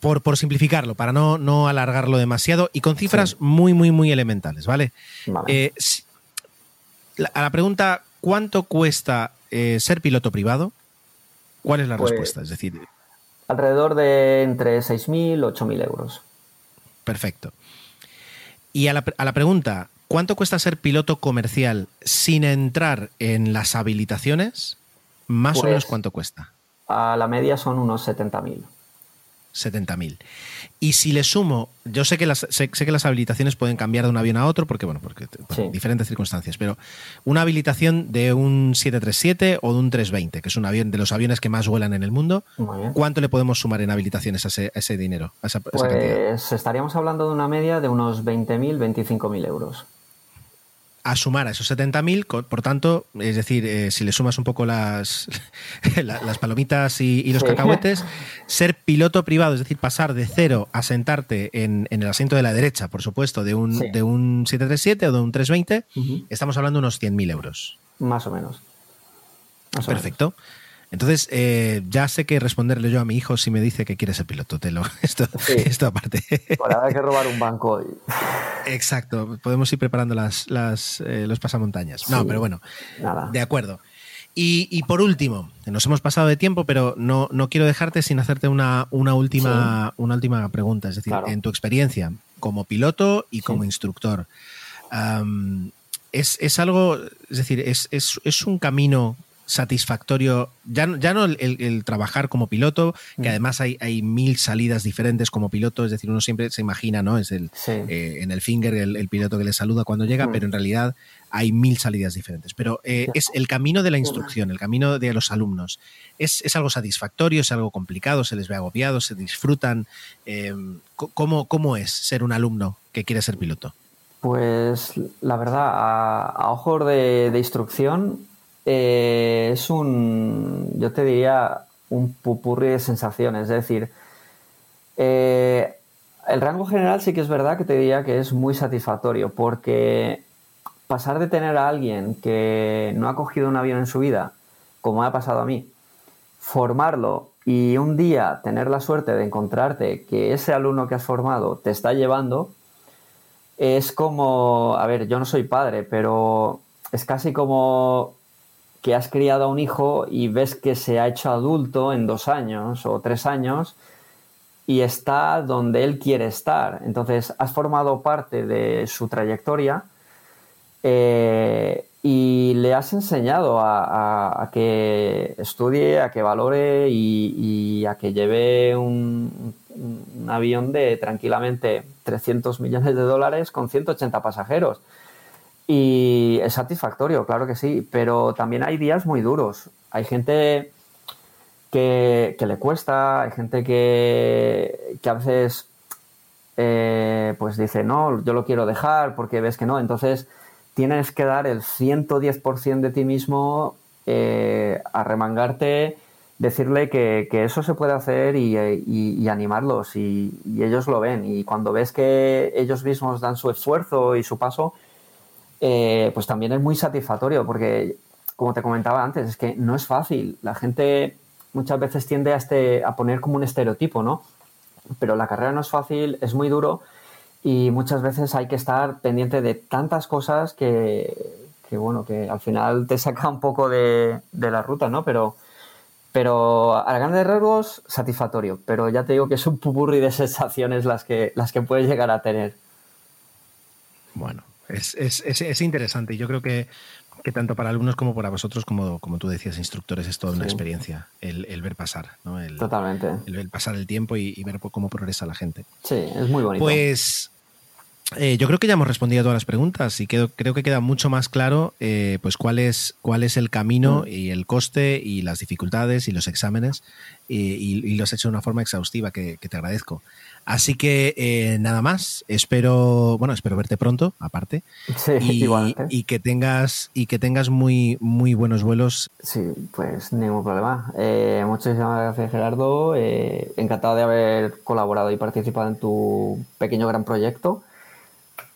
por, por simplificarlo, para no, no alargarlo demasiado y con cifras Sí. muy, muy, muy elementales, ¿vale? Vale. Eh, a la pregunta, ¿cuánto cuesta eh, ser piloto privado? ¿Cuál es la Pues- respuesta? Es decir, Alrededor de entre 6.000 y 8.000 euros. Perfecto. Y a la, a la pregunta, ¿cuánto cuesta ser piloto comercial sin entrar en las habilitaciones? Más o Pues- menos cuánto cuesta. A la media son unos 70.000. 70.000. Y si le sumo, yo sé que las sé, sé que las habilitaciones pueden cambiar de un avión a otro porque bueno, porque por Sí. diferentes circunstancias, pero una habilitación de un 737 o de un 320, que es un avión de los aviones que más vuelan en el mundo. ¿cuánto le podemos sumar en habilitaciones a ese, a ese dinero, a esa, a esa cantidad? Pues estaríamos hablando de una media de unos 20.000, 25.000 euros. A sumar a esos 70.000, co- por tanto, es decir, eh, si le sumas un poco las, (laughs) la- las palomitas y, y los Sí. cacahuetes, ser piloto privado, es decir, pasar de cero a sentarte en, en el asiento de la derecha, por supuesto, de un, Sí. de un 737 o de un 320, Ujú. estamos hablando de unos 100.000 euros. Más o menos. Más o Perfecto. Entonces, eh, ya sé que responderle yo a mi hijo si me dice que quiere ser piloto. Te lo, (laughs) esto, Sí. esto aparte. Por haber que robar un banco. Exacto. Podemos ir preparando las, las, eh, los pasamontañas. No, Sí. pero bueno. Nada. De acuerdo. Y, y por último, nos hemos pasado de tiempo, pero no, no quiero dejarte sin hacerte una, una, última, una última pregunta. Es decir, Claro. en tu experiencia como piloto y como instructor, es, es algo, es decir, es, es, es un camino satisfactorio, ya, no- ya no el, trabajar como piloto, que Mm. además hay, hay mil salidas diferentes como piloto, es decir, uno siempre se imagina, ¿no? Es el, Sí. eh, en el finger el, el piloto que le saluda cuando llega, Mm. pero en realidad hay mil salidas diferentes. Pero eh, es el camino de la instrucción, el camino de los alumnos. ¿Es, es algo satisfactorio? ¿Es algo complicado? ¿Se les ve agobiados? ¿Se disfrutan? Eh, co- ¿cómo, ¿Cómo es ser un alumno que quiere ser piloto? Pues la verdad, a, a ojos de, de instrucción, eh, es un, yo te diría, un pupurri de sensaciones. Es decir, eh, el rango general sí que es verdad que te diría que es muy satisfactorio, porque pasar de tener a alguien que no ha cogido un avión en su vida, como me ha pasado a mí, formarlo y un día tener la suerte de encontrarte que ese alumno que has formado te está llevando, es como, a ver, yo no soy padre, pero es casi como que has criado a un hijo y ves que se ha hecho adulto en dos años o tres años y está donde él quiere estar. Entonces, has formado parte de su trayectoria eh, y le has enseñado a, que estudie, a que valore y, a que lleve un, avión de tranquilamente 300 millones de dólares con 180 pasajeros. Y es satisfactorio, claro que sí, pero también hay días muy duros. Hay gente que, le cuesta, hay gente que, a veces eh, pues dice, no, yo lo quiero dejar porque ves que no. Entonces tienes que dar el 110% de ti mismo, eh, arremangarte, decirle que, eso se puede hacer y, animarlos y, ellos lo ven. Y cuando ves que ellos mismos dan su esfuerzo y su paso, eh, pues también es muy satisfactorio porque, como te comentaba antes, es que no es fácil. La gente muchas veces tiende a, este, a poner como un estereotipo, ¿no? Pero la carrera no es fácil, es muy duro y muchas veces hay que estar pendiente de tantas cosas que, bueno, que al final te saca un poco de, la ruta, ¿no? Pero, pero a grandes rasgos, satisfactorio. Pero ya te digo que es un pupurri de sensaciones las que, las que puedes llegar a tener. Bueno, es, es, es, interesante. Yo creo que, que, tanto para alumnos como para vosotros, como, como tú decías, instructores, es toda una experiencia el, el, ver pasar, ¿no? El, Totalmente. El, pasar el tiempo y, y, ver cómo progresa la gente. Sí, es muy bonito. Pues eh, yo creo que ya hemos respondido a todas las preguntas y creo, creo que queda mucho más claro eh, pues cuál es, cuál es el camino mm. y el coste y las dificultades y los exámenes y, los he hecho de una forma exhaustiva que, te agradezco. Así que eh, nada más, espero, bueno, espero verte pronto, aparte. Sí, y, igualmente. Y que tengas, y que tengas muy, muy buenos vuelos. Sí, pues ningún problema. muchísimas gracias Gerardo. encantado de haber colaborado y participado en tu pequeño gran proyecto.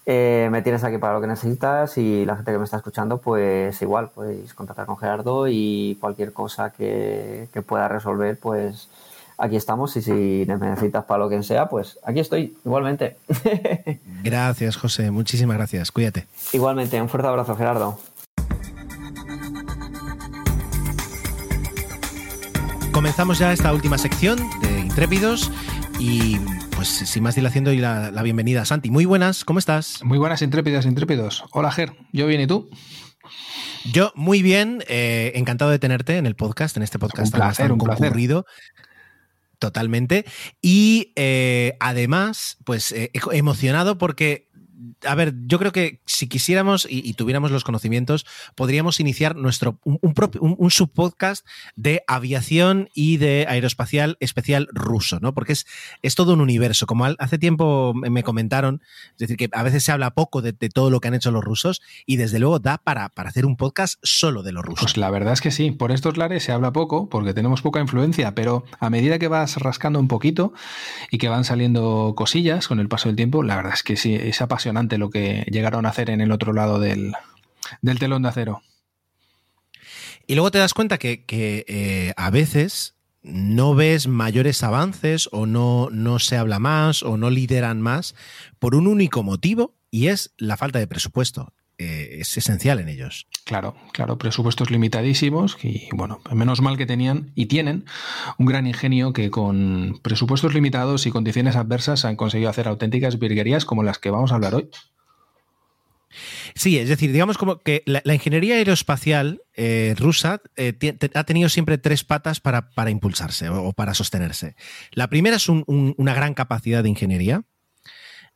Eh, me tienes aquí para lo que necesitas y la gente que me está escuchando, pues igual, podéis contactar con Gerardo y cualquier cosa que, pueda resolver, pues aquí estamos y si me necesitas para lo que sea, pues aquí estoy, igualmente. (laughs) Gracias, José, muchísimas gracias, cuídate. Igualmente, un fuerte abrazo, Gerardo. Comenzamos ya esta última sección de Intrépidos y pues sin más dilación doy la, bienvenida a Santi. Muy buenas, ¿cómo estás? Muy buenas, intrépidas, intrépidos. Hola, Ger. Yo bien, ¿y tú? Yo muy bien, eh, encantado de tenerte en el podcast, en este podcast un placer, un concurrido. Totalmente. Y eh, además, pues eh, emocionado porque a ver, yo creo que si quisiéramos y, tuviéramos los conocimientos, podríamos iniciar nuestro un, un, subpodcast de aviación y de aeroespacial especial ruso, ¿no? Porque es, es todo un universo. Como hace tiempo me comentaron, es decir, que a veces se habla poco de, todo lo que han hecho los rusos y desde luego da para, para, hacer un podcast solo de los rusos. Pues la verdad es que sí, por estos lares se habla poco porque tenemos poca influencia, pero a medida que vas rascando un poquito y que van saliendo cosillas con el paso del tiempo, la verdad es que sí, es apasionante lo que llegaron a hacer en el otro lado del, telón de acero. Y luego te das cuenta que, eh, a veces no ves mayores avances o no, no se habla más o no lideran más por un único motivo y es la falta de presupuesto. Eh, es esencial en ellos. Claro, claro, presupuestos limitadísimos y bueno, menos mal que tenían y tienen un gran ingenio que con presupuestos limitados y condiciones adversas han conseguido hacer auténticas virguerías como las que vamos a hablar hoy. Sí, es decir, digamos como que la, ingeniería aeroespacial eh, rusa eh, ha tenido siempre tres patas para, impulsarse o, para sostenerse. La primera es una gran capacidad de ingeniería.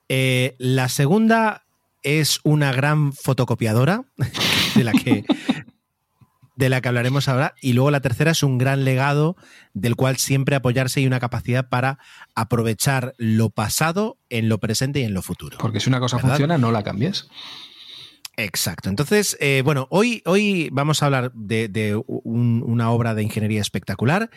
la segunda es una gran fotocopiadora de la que de la que hablaremos ahora y luego la tercera es un gran legado del cual siempre apoyarse y una capacidad para aprovechar lo pasado en lo presente y en lo futuro. Porque si una cosa funciona, no la cambies. Exacto. Entonces, eh, bueno, hoy, hoy vamos a hablar de, una obra de ingeniería espectacular,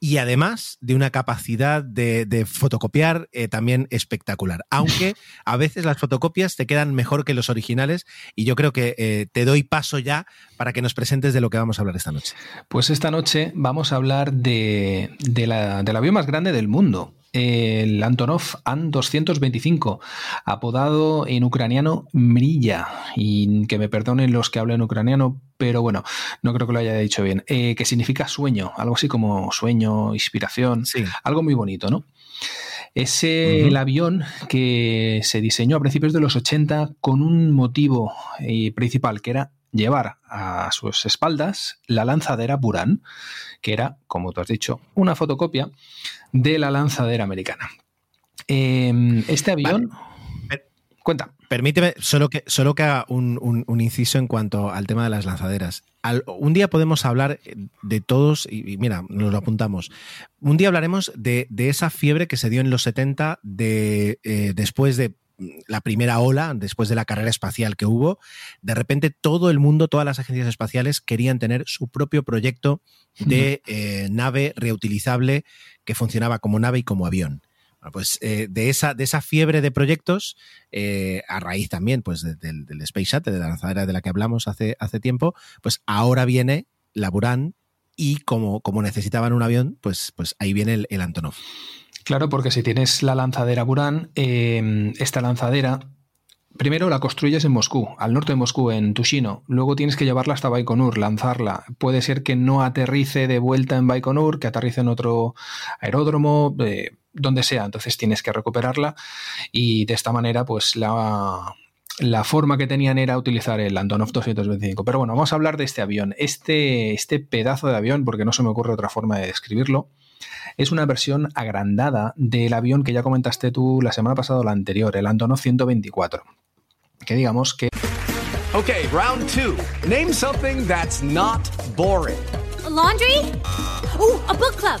y además de una capacidad de, fotocopiar eh, también espectacular. Aunque a veces las fotocopias te quedan mejor que los originales y yo creo que eh, te doy paso ya para que nos presentes de lo que vamos a hablar esta noche. Pues esta noche vamos a hablar de, la, del avión más grande del mundo, el Antonov An-225, apodado en ucraniano Mrilla, y que me perdonen los que hablen ucraniano, pero bueno, no creo que lo haya dicho bien, eh, que significa sueño, algo así como sueño, inspiración, algo muy bonito, ¿no? Es el avión que se diseñó a principios de los 80 con un motivo eh, principal, que era llevar a sus espaldas la lanzadera Buran, que era, como tú has dicho, una fotocopia de la lanzadera americana. Em, este avión... Cuenta. Permíteme solo que, solo que haga un, inciso en cuanto al tema de las lanzaderas. un día podemos hablar de todos, y, mira, nos lo apuntamos. Un día hablaremos de, esa fiebre que se dio en los 70 de, eh, después de la primera ola, después de la carrera espacial que hubo, de repente todo el mundo, todas las agencias espaciales querían tener su propio proyecto de eh, nave reutilizable que funcionaba como nave y como avión. Pues eh, de, esa, de esa fiebre de proyectos, eh, a raíz también pues, del, Space Shuttle, de la lanzadera de la que hablamos hace, hace tiempo, pues ahora viene la Buran y como, como necesitaban un avión, pues, pues ahí viene el, el Antonov. Claro, porque si tienes la lanzadera Buran, em, esta lanzadera Primero la construyes en Moscú, al norte de Moscú, en Tushino. Luego tienes que llevarla hasta Baikonur, lanzarla. Puede ser que no aterrice de vuelta en Baikonur, que aterrice en otro aeródromo, eh, donde sea. Entonces tienes que recuperarla y de esta manera, pues la, la forma que tenían era utilizar el Antonov 225. Pero bueno, vamos a hablar de este avión. Este, este pedazo de avión, porque no se me ocurre otra forma de describirlo, es una versión agrandada del avión que ya comentaste tú la semana pasada o la anterior, el Antonov 124 que digamos que... Ok, round two. Name something that's not boring. laundry? Oh, a book club.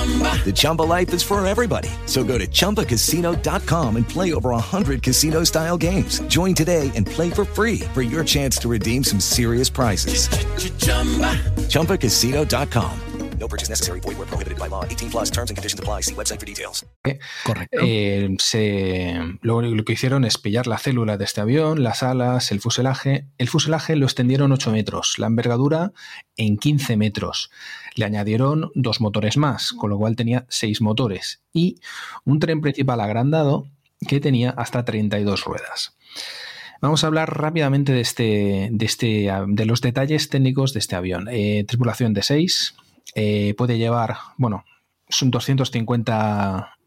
The Chumba life is for everybody. So go to ChumbaCasino.com and play over 100 casino style games. Join today and play for free for your chance to redeem some serious prizes. ChumbaCasino.com. No purchase necessary. Void where prohibited by law. 18 plus terms and conditions apply. See website for details. Correcto. Eh, se, lo, lo, que hicieron es pillar la célula de este avión, las alas, el fuselaje. El fuselaje lo extendieron 8 metros, la envergadura en 15 metros. Le añadieron dos motores más, con lo cual tenía seis motores y un tren principal agrandado que tenía hasta 32 ruedas. Vamos a hablar rápidamente de, este, de, este, de los detalles técnicos de este avión. Eh, tripulación de 6, eh, puede llevar, bueno, son 250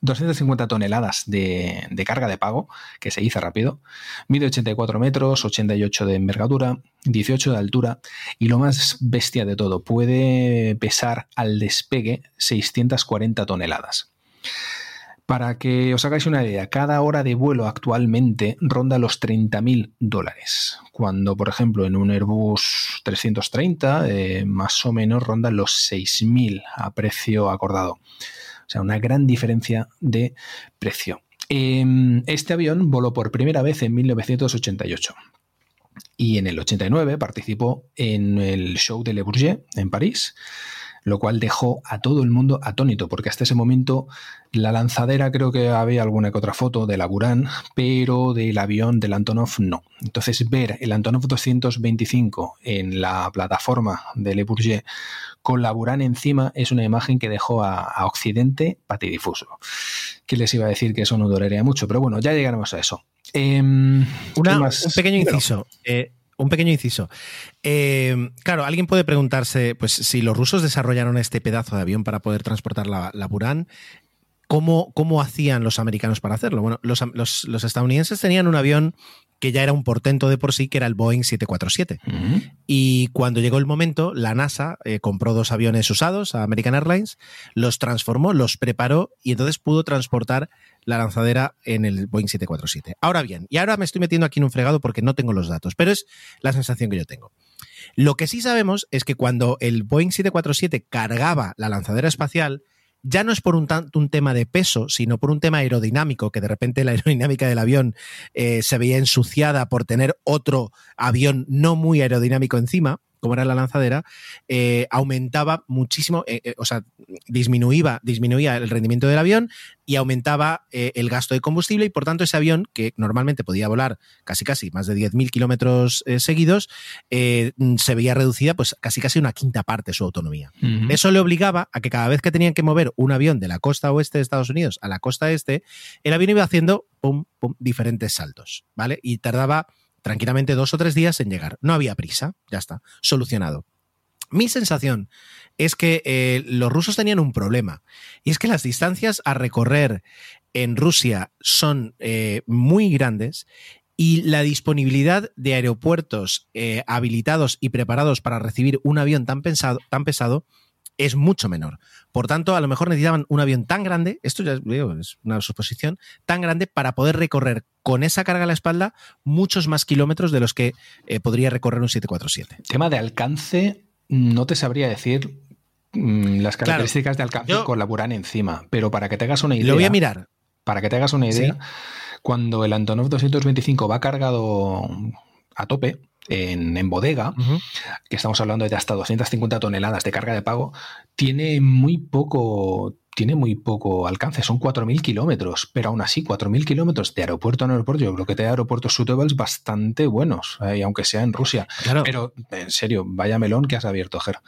250 toneladas de, carga de pago, que se hizo rápido, mide 84 metros, 88 de envergadura, 18 de altura y lo más bestia de todo, puede pesar al despegue 640 toneladas. Para que os hagáis una idea, cada hora de vuelo actualmente ronda los 30.000 dólares, cuando por ejemplo en un Airbus 330 eh, más o menos ronda los 6.000 a precio acordado. O sea, una gran diferencia de precio. Em, este avión voló por primera vez en 1988 y en el 89 participó en el show de Le Bourget en París lo cual dejó a todo el mundo atónito, porque hasta ese momento la lanzadera creo que había alguna que otra foto de la Buran, pero del avión del Antonov no. Entonces ver el Antonov 225 en la plataforma de Le Bourget con la Buran encima es una imagen que dejó a, Occidente patidifuso. ¿Qué les iba a decir que eso no duraría mucho? Pero bueno, ya llegaremos a eso. Em, un pequeño inciso. Eh, un pequeño inciso. Eh, claro, alguien puede preguntarse, pues si los rusos desarrollaron este pedazo de avión para poder transportar la, Buran, ¿cómo, ¿cómo, hacían los americanos para hacerlo? Bueno, los, estadounidenses tenían un avión que ya era un portento de por sí, que era el Boeing 747. Y cuando llegó el momento, la NASA eh, compró dos aviones usados a American Airlines, los transformó, los preparó y entonces pudo transportar la lanzadera en el Boeing 747. Ahora bien, y ahora me estoy metiendo aquí en un fregado porque no tengo los datos, pero es la sensación que yo tengo. Lo que sí sabemos es que cuando el Boeing 747 cargaba la lanzadera espacial, ya no es por un, un, tema de peso, sino por un tema aerodinámico, que de repente la (laughs) aerodinámica del avión eh, se veía ensuciada por tener otro avión no muy aerodinámico encima, como era la lanzadera, eh, aumentaba muchísimo, eh, eh, o sea, disminuía, disminuía el rendimiento del avión y aumentaba el gasto de combustible y por tanto ese avión, que normalmente podía volar casi casi más de 10.000 kilómetros seguidos, se veía reducida pues casi casi una quinta parte su autonomía. Uh -huh. Eso le obligaba a que cada vez que tenían que mover un avión de la costa oeste de Estados Unidos a la costa este, el avión iba haciendo pum, pum, diferentes saltos, ¿vale? Y tardaba tranquilamente dos o tres días en llegar. No había prisa, ya está, solucionado. Mi sensación es que eh, los rusos tenían un problema, y es que las distancias a recorrer en Rusia son eh, muy grandes y la disponibilidad de aeropuertos eh, habilitados y preparados para recibir un avión tan, tan pesado es mucho menor. Por tanto, a lo mejor necesitaban un avión tan grande, esto ya digo, es una suposición, tan grande para poder recorrer con esa carga a la espalda muchos más kilómetros de los que eh, podría recorrer un 747. Tema de alcance, no te sabría decir mmm, las características claro, de alcance yo, con la Buran encima, pero para que te hagas una idea. Lo voy a mirar. Para que te hagas una idea, ¿Sí? cuando el Antonov 225 va cargado a tope, en, en, bodega, uh -huh. que estamos hablando de hasta 250 toneladas de carga de pago, tiene muy poco, tiene muy poco alcance, son 4.000 kilómetros, pero aún así 4.000 kilómetros de aeropuerto a aeropuerto, yo creo que te da aeropuertos suitables bastante buenos, eh, aunque sea en Rusia. Claro. Pero en serio, vaya melón que has abierto, Ger.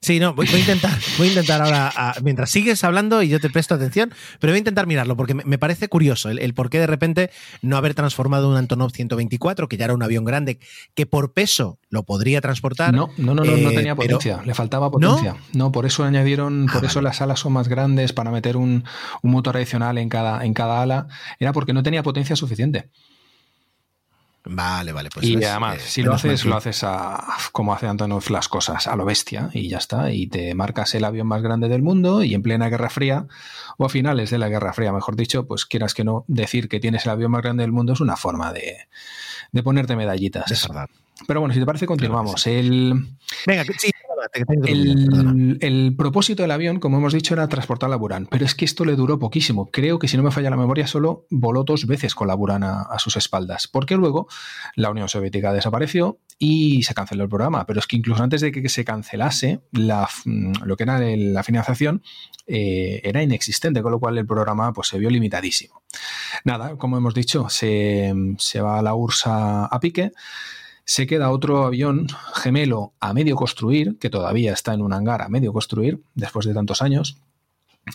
Sí, no, voy, voy, a intentar, voy a intentar ahora, a, mientras sigues hablando y yo te presto atención, pero voy a intentar mirarlo porque me, me parece curioso el, el, por qué de repente no haber transformado un Antonov 124, que ya era un avión grande, que por peso lo podría transportar. No, no, no, no, eh, no tenía potencia, pero, le faltaba potencia. ¿no? ¿no? por eso añadieron, ah, por eso vale. las alas son más grandes, para meter un, un motor adicional en cada, en cada ala, era porque no tenía potencia suficiente. Vale, vale, pues. Y ves, además, eh, si lo haces, lo haces a, como hace Antonov las cosas, a lo bestia, y ya está. Y te marcas el avión más grande del mundo, y en plena Guerra Fría, o a finales de la Guerra Fría, mejor dicho, pues quieras que no, decir que tienes el avión más grande del mundo es una forma de, de ponerte medallitas. Es verdad. Pero bueno, si te parece, continuamos. Sí. El... Venga, sí, el, propósito del avión, como hemos dicho, era transportar la Buran, pero es que esto le duró poquísimo. Creo que si no me falla la memoria, solo voló dos veces con la Buran a, sus espaldas, porque luego la Unión Soviética desapareció y se canceló el programa. Pero es que incluso antes de que se cancelase, la, lo que era la financiación eh, era inexistente, con lo cual el programa pues, se vio limitadísimo. Nada, como hemos dicho, se, va a la URSS a pique se queda otro avión gemelo a medio construir, que todavía está en un hangar a medio construir, después de tantos años.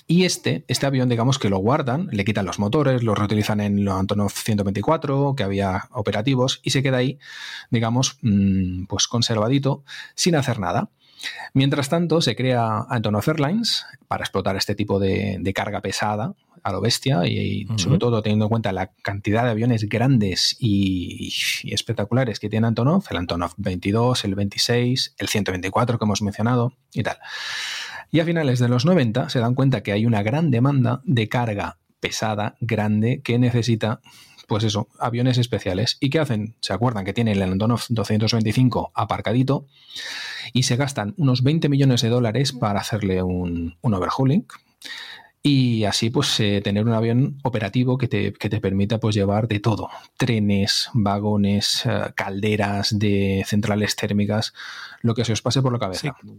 Y este, este avión, digamos que lo guardan, le quitan los motores, los reutilizan en los Antonov 124, que había operativos, y se queda ahí, digamos, mmm, pues conservadito, sin hacer nada. Mientras tanto, se crea Antonov Airlines para explotar este tipo de, de carga pesada a lo bestia y, uh -huh. sobre todo teniendo en cuenta la cantidad de aviones grandes y, y, espectaculares que tiene Antonov, el Antonov 22, el 26, el 124 que hemos mencionado y tal. Y a finales de los 90 se dan cuenta que hay una gran demanda de carga pesada, grande, que necesita pues eso, aviones especiales. ¿Y qué hacen? Se acuerdan que tienen el Antonov 225 aparcadito y se gastan unos 20 millones de dólares para hacerle un, un overhauling y así pues eh, tener un avión operativo que te, que te, permita pues llevar de todo, trenes, vagones, eh, calderas de centrales térmicas, lo que se os pase por la cabeza. Sí.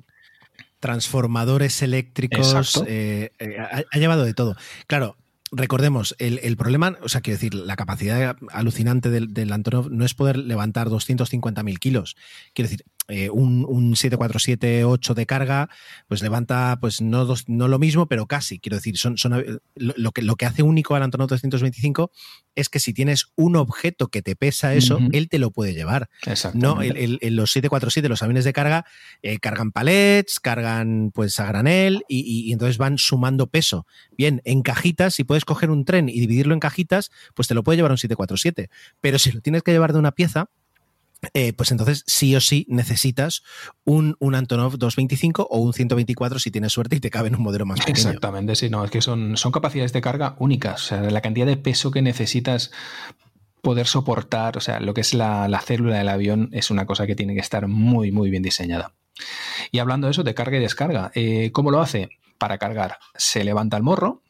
Transformadores eléctricos, eh, ha, ha, llevado de todo. Claro, recordemos, el, el, problema, o sea, quiero decir, la capacidad alucinante del, del, Antonov no es poder levantar 250.000 kilos. Quiero decir, eh, un, un 747-8 de carga, pues levanta, pues no, dos- no lo mismo, pero casi. Quiero decir, son, son lo, lo que, lo que hace único al Antonov 325 es que si tienes un objeto que te pesa eso, él te lo puede llevar. No, el- el- el- los 747, los aviones de carga, eh, cargan palets, cargan pues a granel y, y- y entonces van sumando peso. Bien, en cajitas, si puedes coger un tren y dividirlo en cajitas, pues te lo puede llevar un 747. Pero si lo tienes que llevar de una pieza, eh, pues entonces sí o sí necesitas un, un Antonov 225 o un 124 si tienes suerte y te cabe en un modelo más pequeño. Exactamente, sí, no, es que son, son capacidades de carga únicas. O sea, la cantidad de peso que necesitas poder soportar, o sea, lo que es la, la célula del avión es una cosa que tiene que estar muy, muy bien diseñada. Y hablando de eso, de carga y descarga, eh, ¿cómo lo hace? Para cargar, se levanta el morro,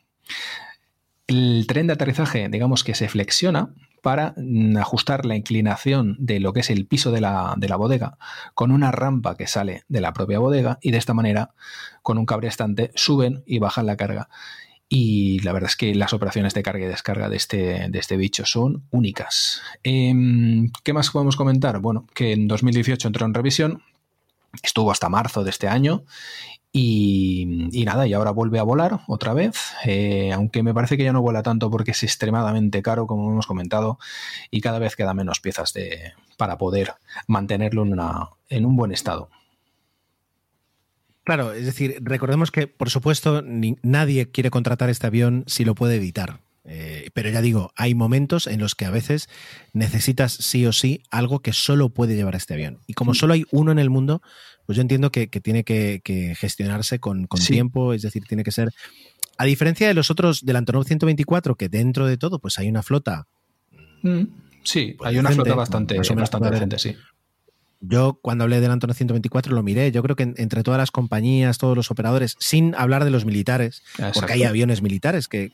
el tren de aterrizaje, digamos que se flexiona para mm, ajustar la inclinación de lo que es el piso de la, de la bodega con una rampa que sale de la propia bodega y de esta manera, con un cabrestante, suben y bajan la carga. Y la verdad es que las operaciones de carga y descarga de este, de este bicho son únicas. Em, ¿Qué más podemos comentar? Bueno, que en 2018 entró en revisión, estuvo hasta marzo de este año y, y nada, y ahora vuelve a volar otra vez, eh, aunque me parece que ya no vuela tanto porque es extremadamente caro, como hemos comentado, y cada vez queda menos piezas de, para poder mantenerlo en, una- en un buen estado. Claro, es decir, recordemos que, por supuesto, ni- nadie quiere contratar este avión si lo puede evitar. Eh, pero ya digo, hay momentos en los que a veces necesitas sí o sí algo que solo puede llevar este avión. Y como solo hay uno en el mundo, pues yo entiendo que, que tiene que, que gestionarse con, con Sí. tiempo, es decir, tiene que ser... A diferencia de los otros del Antonov 124, que dentro de todo, pues hay una flota Sí, Pues hay una decente, flota bastante, más o menos bastante decente, sí. Yo cuando hablé del Antonov 124 lo miré. Yo creo que en- entre todas las compañías, todos los operadores, sin hablar de los militares, Exacto. porque hay aviones militares que,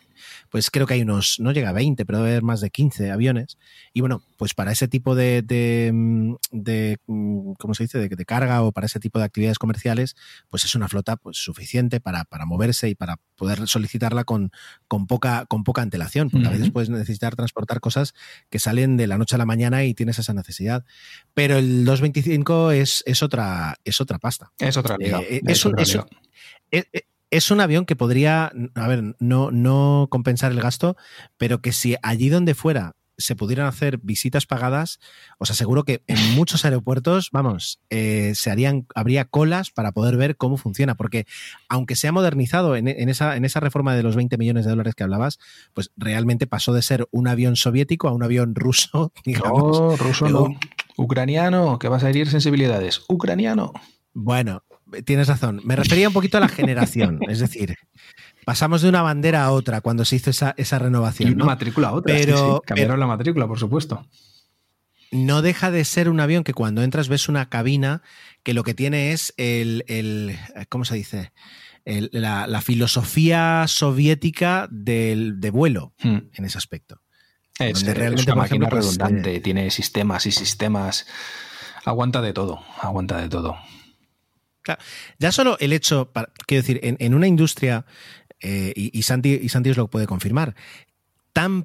pues creo que hay unos, no llega a 20, pero debe haber más de 15 aviones. Y bueno, pues para ese tipo de, de, mm, de, mm, ¿cómo se dice?, de, de carga o para ese tipo de actividades comerciales, pues es una flota pues, suficiente para, para moverse y para poder solicitarla con, con, poca, con poca antelación, porque a veces puedes necesitar transportar cosas que salen de la noche a la mañana y tienes esa necesidad. Pero el 225 es, es, otra, es otra pasta. Es otra liga. Eh, es es, un, otra liga. es- es- es un avión que podría, a ver, no, no compensar el gasto, pero que si allí donde fuera se pudieran hacer visitas pagadas, os aseguro que en muchos aeropuertos, vamos, eh, se harían, habría colas para poder ver cómo funciona, porque aunque se ha modernizado en, en esa, en esa reforma de los 20 millones de dólares que hablabas, pues realmente pasó de ser un avión soviético a un avión ruso, (laughs) digamos. No, ruso no. un- Ucraniano, que vas a herir sensibilidades. Ucraniano. Bueno, tienes razón. Me refería un poquito a la generación. Es decir, pasamos de una bandera a otra cuando se hizo esa, esa Y renovación. una ¿no? matrícula a otra. Pero- sí, Cambiaron la matrícula, por supuesto. No deja de ser un avión que cuando entras ves una cabina que lo que tiene es el. el ¿Cómo se dice? El- la, la filosofía soviética del, de vuelo Hmm. en ese aspecto. Es, Donde es realmente, una máquina ejemplo, pues, redundante, tiene sistemas y sistemas. Aguanta de todo, aguanta de todo. Claro, ya solo el hecho, para- quiero decir, en, en una industria, eh, y, y Santi, y Santi os lo puede confirmar,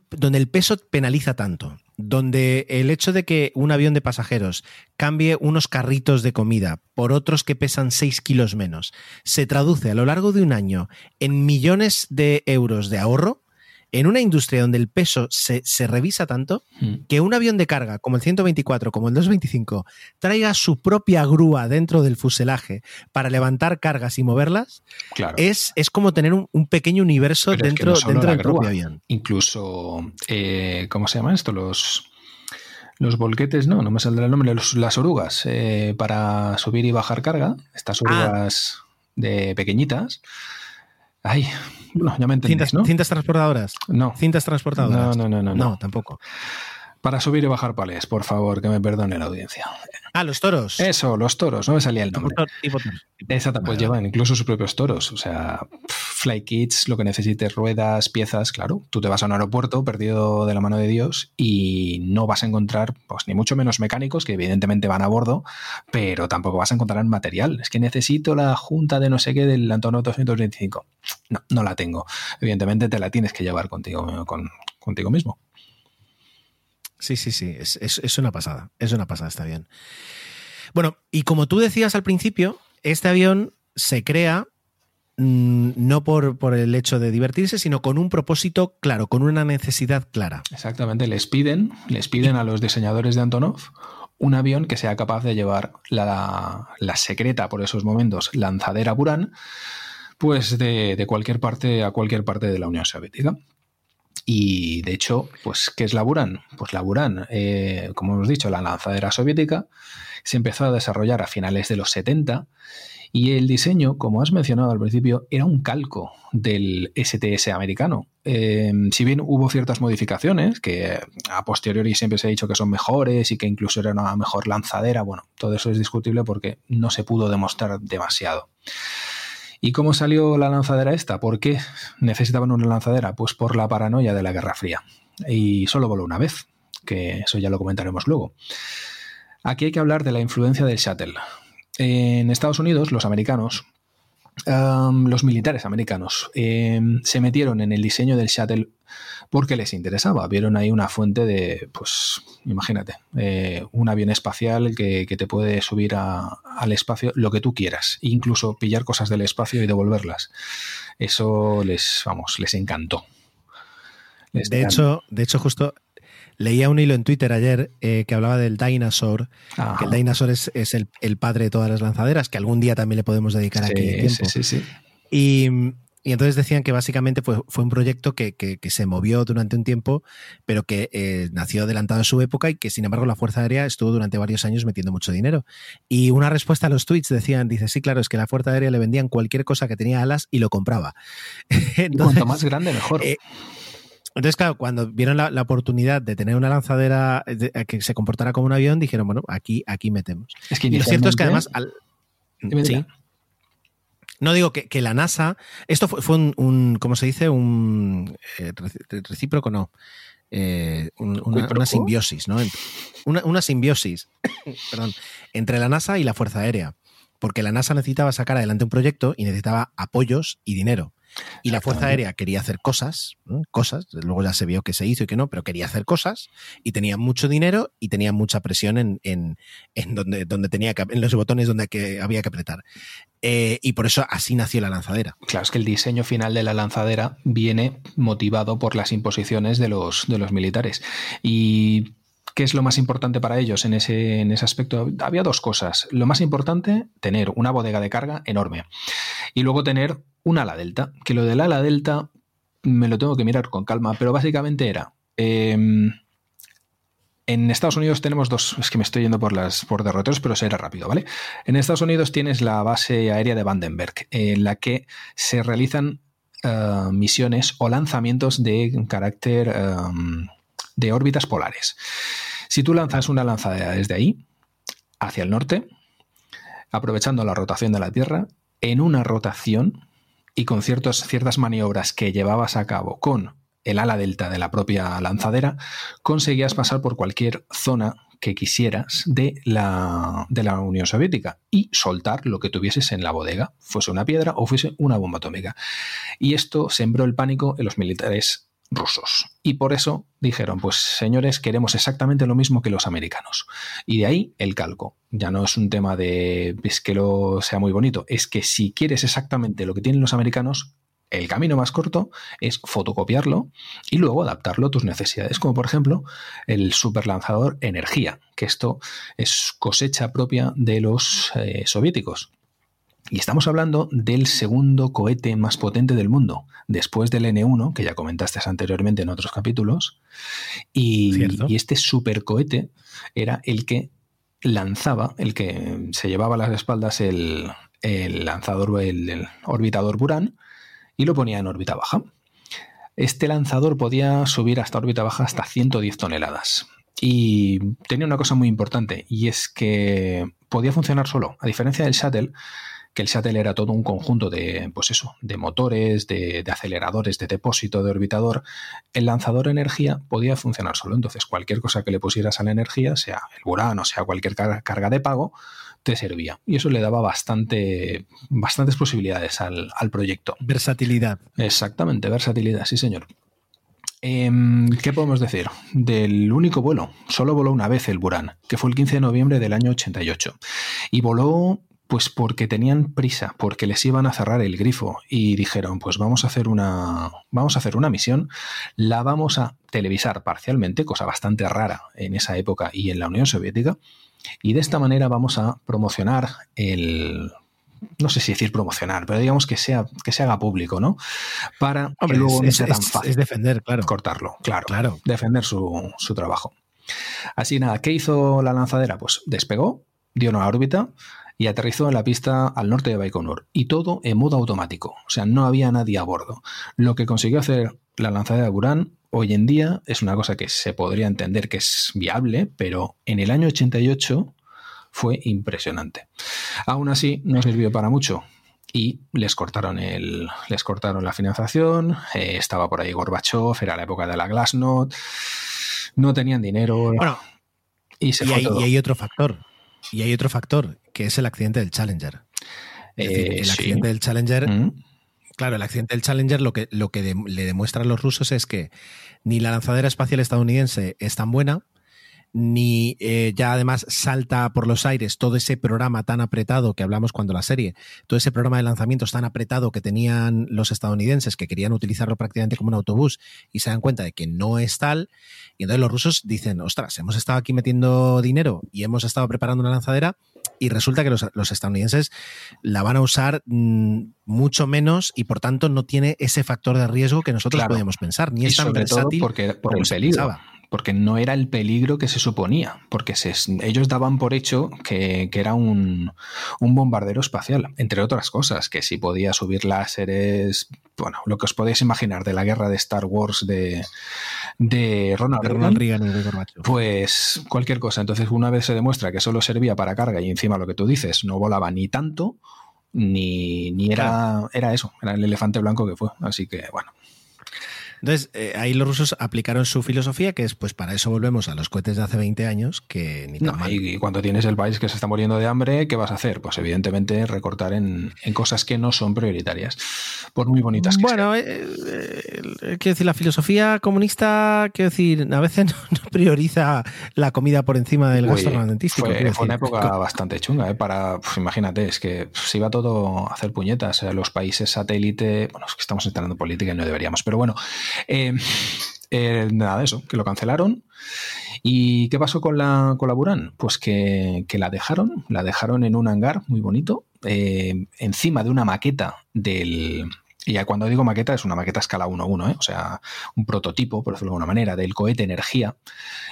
donde el peso penaliza tanto, donde el hecho de que un avión de pasajeros cambie unos carritos de comida por otros que pesan 6 kilos menos, se traduce a lo largo de un año en millones de euros de ahorro, en una industria donde el peso se, se revisa tanto, Hmm. que un avión de carga como el 124, como el 225, traiga su propia grúa dentro del fuselaje para levantar cargas y moverlas, Claro. es, es como tener un, un pequeño universo Pero es que dentro, no dentro del propio avión. Incluso, eh, ¿cómo se llama esto? Los, los volquetes, no, no me saldrá el nombre, los- las orugas eh, para subir y bajar carga. Estas Ah. orugas de pequeñitas. Ay, bueno, ya me entendéis, Cintas, ¿no? cintas transportadoras. No. Cintas transportadoras. No, no, no, no, no. tampoco. Para subir y bajar palés, por favor, que me perdone la audiencia. Ah, los toros. Eso, los toros, no me salía el nombre. Exacto, pues Vale, llevan incluso sus propios toros. O sea, fly kits, lo que necesites, ruedas, piezas, claro. Tú te vas a un aeropuerto perdido de la mano de Dios y no vas a encontrar, pues ni mucho menos mecánicos, que evidentemente van a bordo, pero tampoco vas a encontrar material. Es que necesito la junta de no sé qué del Antonov 225. No, no la tengo. Evidentemente te la tienes que llevar contigo, con, contigo mismo. Sí, sí, sí. Es, es- es una pasada. Es una pasada, está bien. Bueno, y como tú decías al principio, este avión se crea mm, no por, por, el hecho de divertirse, sino con un propósito claro, con una necesidad clara. Exactamente, les piden, les piden a los diseñadores de Antonov un avión que sea capaz de llevar la, la secreta por esos momentos lanzadera Buran, pues de, de, cualquier parte a cualquier parte de la Unión Soviética. Y de hecho, pues, ¿qué es la Buran? Pues la Buran, eh, como hemos dicho, la lanzadera soviética, se empezó a desarrollar a finales de los 70 y el diseño, como has mencionado al principio, era un calco del STS americano. Eh, si bien hubo ciertas modificaciones, que a posteriori siempre se ha dicho que son mejores y que incluso era una mejor lanzadera, bueno, todo eso es discutible porque no se pudo demostrar demasiado. ¿Y cómo salió la lanzadera esta? ¿Por qué necesitaban una lanzadera? Pues por la paranoia de la Guerra Fría. Y solo voló una vez, que eso ya lo comentaremos luego. Aquí hay que hablar de la influencia del shuttle. En Estados Unidos, los americanos, um, los militares americanos, um, se metieron en el diseño del shuttle porque les interesaba. Vieron ahí una fuente de, pues, imagínate, eh, un avión espacial que, que te puede subir a, al espacio lo que tú quieras, incluso pillar cosas del espacio y devolverlas. Eso les, vamos, les encantó. Les de, encantó. Hecho, de hecho, justo Leía un hilo en Twitter ayer eh, que hablaba del Dinosaur, Ajá. que el Dinosaur es, es el, el, padre de todas las lanzaderas, que algún día también le podemos dedicar sí, aquí tiempo. Sí, sí, sí. Y, y, entonces decían que básicamente fue, fue un proyecto que, que, que, se movió durante un tiempo, pero que eh, nació adelantado en su época y que sin embargo la Fuerza Aérea estuvo durante varios años metiendo mucho dinero. Y una respuesta a los tweets decían, dice, sí, claro, es que la Fuerza Aérea le vendían cualquier cosa que tenía alas y lo compraba. (laughs) entonces, y cuanto más grande, mejor. Eh, entonces, claro, cuando vieron la, la oportunidad de tener una lanzadera de, que se comportara como un avión, dijeron, bueno, aquí, aquí metemos. Es que y lo cierto es que además... Al, sí, no digo que, que, la NASA, esto fue, fue un, un, ¿cómo se dice? Un eh, recíproco, no. Eh, un, una, una, simbiosis, ¿no? Una, una simbiosis, (coughs) perdón, entre la NASA y la Fuerza Aérea. Porque la NASA necesitaba sacar adelante un proyecto y necesitaba apoyos y dinero. Y la Fuerza Aérea quería hacer cosas, ¿no? cosas, luego ya se vio que se hizo y que no, pero quería hacer cosas y tenía mucho dinero y tenía mucha presión en, en, en donde, donde tenía que, en los botones donde que había que apretar. Eh, y por eso así nació la lanzadera. Claro, es que el diseño final de la lanzadera viene motivado por las imposiciones de los, de los militares. Y ¿Qué es lo más importante para ellos en ese, en ese aspecto? Había dos cosas. Lo más importante, tener una bodega de carga enorme. Y luego tener un ala delta. Que lo del ala delta me lo tengo que mirar con calma, pero básicamente era. Eh, en Estados Unidos tenemos dos, es que me estoy yendo por las por derroteros, pero será rápido, ¿vale? En Estados Unidos tienes la base aérea de Vandenberg, en la que se realizan uh, misiones o lanzamientos de carácter um, de órbitas polares. Si tú lanzas una lanzadera desde ahí, hacia el norte, aprovechando la rotación de la Tierra, en una rotación y con ciertas maniobras que llevabas a cabo con el ala delta de la propia lanzadera, conseguías pasar por cualquier zona que quisieras de la, de la Unión Soviética y soltar lo que tuvieses en la bodega, fuese una piedra o fuese una bomba atómica. Y esto sembró el pánico en los militares rusos. Y por eso dijeron, pues señores, queremos exactamente lo mismo que los americanos. Y de ahí el calco. Ya no es un tema de que lo sea muy bonito, es que si quieres exactamente lo que tienen los americanos, el camino más corto es fotocopiarlo y luego adaptarlo a tus necesidades, como por ejemplo el superlanzador Energía, que esto es cosecha propia de los eh, soviéticos. Y estamos hablando del segundo cohete más potente del mundo, después del N1, que ya comentaste anteriormente en otros capítulos. Y, y este supercohete era el que lanzaba, el que se llevaba a las espaldas el, el lanzador, el, el orbitador Buran, y lo ponía en órbita baja. Este lanzador podía subir hasta órbita baja hasta 110 toneladas. Y tenía una cosa muy importante, y es que podía funcionar solo. A diferencia del shuttle, que el shuttle era todo un conjunto de, pues eso, de motores, de, de, aceleradores, de depósito, de orbitador, el lanzador energía podía funcionar solo. Entonces, cualquier cosa que le pusieras a la energía, sea el Buran o sea cualquier carga de pago, te servía. Y eso le daba bastante, bastantes posibilidades al, al proyecto. Versatilidad. Exactamente, versatilidad, sí, señor. Em, ¿Qué podemos decir? Del único vuelo. Solo voló una vez el Buran, que fue el 15 de noviembre del año 88. Y voló pues porque tenían prisa, porque les iban a cerrar el grifo y dijeron, pues vamos a hacer una vamos a hacer una misión, la vamos a televisar parcialmente, cosa bastante rara en esa época y en la Unión Soviética, y de esta manera vamos a promocionar el no sé si decir promocionar, pero digamos que sea que se haga público, ¿no? Para que luego no sea tan fácil es defender, claro. cortarlo, claro, Claro. defender su, su trabajo. Así nada, ¿qué hizo la lanzadera? Pues despegó, dio una órbita y aterrizó en la pista al norte de Baikonur. Y todo en modo automático, o sea, no había nadie a bordo. Lo que consiguió hacer la lanzadera de Buran hoy en día es una cosa que se podría entender que es viable, pero en el año 88 fue impresionante. Aún así, no sirvió para mucho. Y les cortaron, el, les cortaron la financiación, eh, estaba por ahí Gorbachev, era la época de la Glasnost, no tenían dinero. Bueno, y se y fue hay, todo. y hay otro factor. Y hay otro factor, que es el accidente del Challenger. Es decir, Eh, el sí. accidente del Challenger. Mm. Claro, el accidente del Challenger lo que, lo que de- le demuestra a los rusos es que ni la lanzadera espacial estadounidense es tan buena, ni eh, ya además salta por los aires todo ese programa tan apretado que hablamos cuando la serie, todo ese programa de lanzamientos tan apretado que tenían los estadounidenses que querían utilizarlo prácticamente como un autobús y se dan cuenta de que no es tal, y entonces los rusos dicen, ostras, hemos estado aquí metiendo dinero y hemos estado preparando una lanzadera y resulta que los, los estadounidenses la van a usar mm, mucho menos y por tanto no tiene ese factor de riesgo que nosotros Claro. podíamos pensar, ni Y es tan todo versátil porque, por el se peligro. pensaba. Porque no era el peligro que se suponía, porque se- ellos daban por hecho que, que era un, un bombardero espacial, entre otras cosas, que si podía subir láseres, bueno, lo que os podéis imaginar de la guerra de Star Wars de, de Ronald Reagan, Ronald Reagan y de pues cualquier cosa. Entonces, una vez se demuestra que solo servía para carga y encima lo que tú dices, no volaba ni tanto, ni, ni era, era eso, era el elefante blanco que fue. Así que, bueno. Entonces, eh, ahí los rusos aplicaron su filosofía, que es, pues para eso volvemos a los cohetes de hace 20 años, que ni tan No, mal. y, y cuando tienes el país que se está muriendo de hambre, ¿qué vas a hacer? Pues evidentemente recortar en, en cosas que no son prioritarias, por muy bonitas que Bueno, eh, eh, quiero decir, la filosofía comunista, quiero decir, a veces (laughs) no, no prioriza la comida por encima del gasto armamentístico. Fue, fue una época bastante chunga, ¿eh? Para, pues, imagínate, es que se iba todo a hacer puñetas. eh, Los países satélite, bueno, es que estamos entrando en política y no deberíamos, pero bueno, eh, eh, nada de eso, que lo cancelaron. ¿Y qué pasó con la, con la Buran? Pues que, que la dejaron, la dejaron en un hangar muy bonito, eh, encima de una maqueta del, y cuando digo maqueta es una maqueta escala 1-1, ¿eh? o sea, un prototipo, por decirlo de alguna manera, del cohete Energía,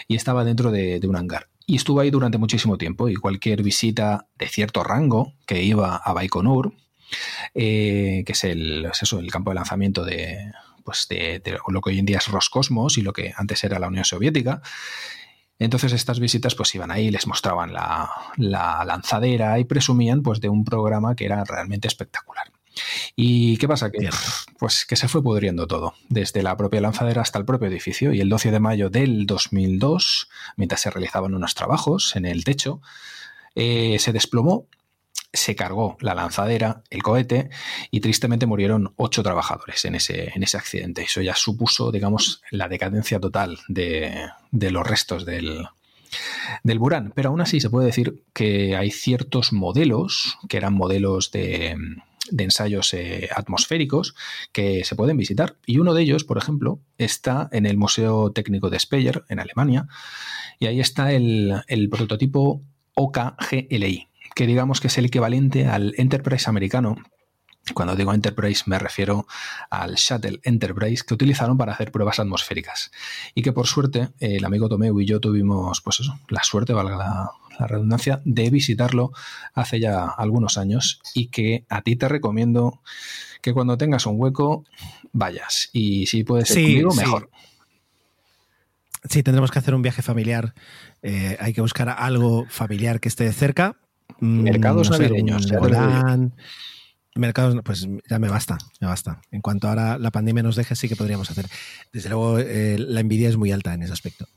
y estaba dentro de, un hangar. Y estuvo ahí durante muchísimo tiempo, y cualquier visita de cierto rango que iba a Baikonur, que es el, es eso, el campo de lanzamiento de, pues de, de lo que hoy en día es Roscosmos y lo que antes era la Unión Soviética, entonces estas visitas pues iban ahí, les mostraban la, la lanzadera y presumían pues de un programa que era realmente espectacular. ¿Y qué pasa? Que, pues, que se fue pudriendo todo, desde la propia lanzadera hasta el propio edificio. Y el 12 de mayo del 2002, mientras se realizaban unos trabajos en el techo, eh, se desplomó, se cargó la lanzadera, el cohete, y tristemente murieron ocho trabajadores en ese, en ese accidente. Eso ya supuso, digamos, la decadencia total de, de los restos del, del Buran. Pero aún así se puede decir que hay ciertos modelos, que eran modelos de, de ensayos eh, atmosféricos, que se pueden visitar. Y uno de ellos, por ejemplo, está en el Museo Técnico de Speyer, en Alemania, y ahí está el, el prototipo OKGLI, que digamos que es el equivalente al Enterprise americano. Cuando digo Enterprise me refiero al Shuttle Enterprise que utilizaron para hacer pruebas atmosféricas. Y que por suerte el amigo Tomeu y yo tuvimos, pues eso, la suerte, valga la, la redundancia, de visitarlo hace ya algunos años y que a ti te recomiendo que cuando tengas un hueco vayas. Y si puedes Sí, conmigo, sí. mejor. Sí, tendremos que hacer un viaje familiar. Eh, hay que buscar algo familiar que esté cerca. Mm, Mercados no sé, navideños. Legoland. Mercados, pues ya me basta, me basta. En cuanto ahora la pandemia nos deje, sí que podríamos hacer. Desde luego, eh, la envidia es muy alta en ese aspecto.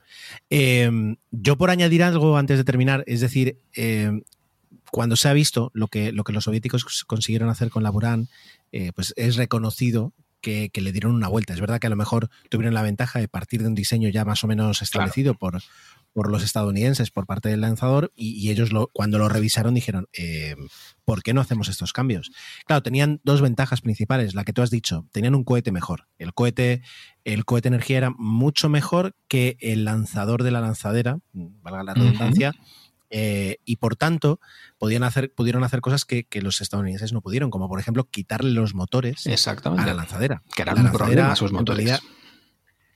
Eh, yo por añadir algo antes de terminar, es decir, eh, cuando se ha visto lo que, lo que los soviéticos consiguieron hacer con la Buran, eh, pues es reconocido que, le dieron una vuelta. Es verdad que a lo mejor tuvieron la ventaja de partir de un diseño ya más o menos establecido por, por los estadounidenses por parte del lanzador y, ellos lo, cuando lo revisaron dijeron, eh, ¿por qué no hacemos estos cambios? Claro, tenían dos ventajas principales, la que tú has dicho, tenían un cohete mejor. El cohete, el cohete energía era mucho mejor que el lanzador de la lanzadera, valga la redundancia, eh, y por tanto podían hacer, pudieron hacer cosas que, los estadounidenses no pudieron, como por ejemplo quitarle los motores a la lanzadera. Que era un problema sus motores.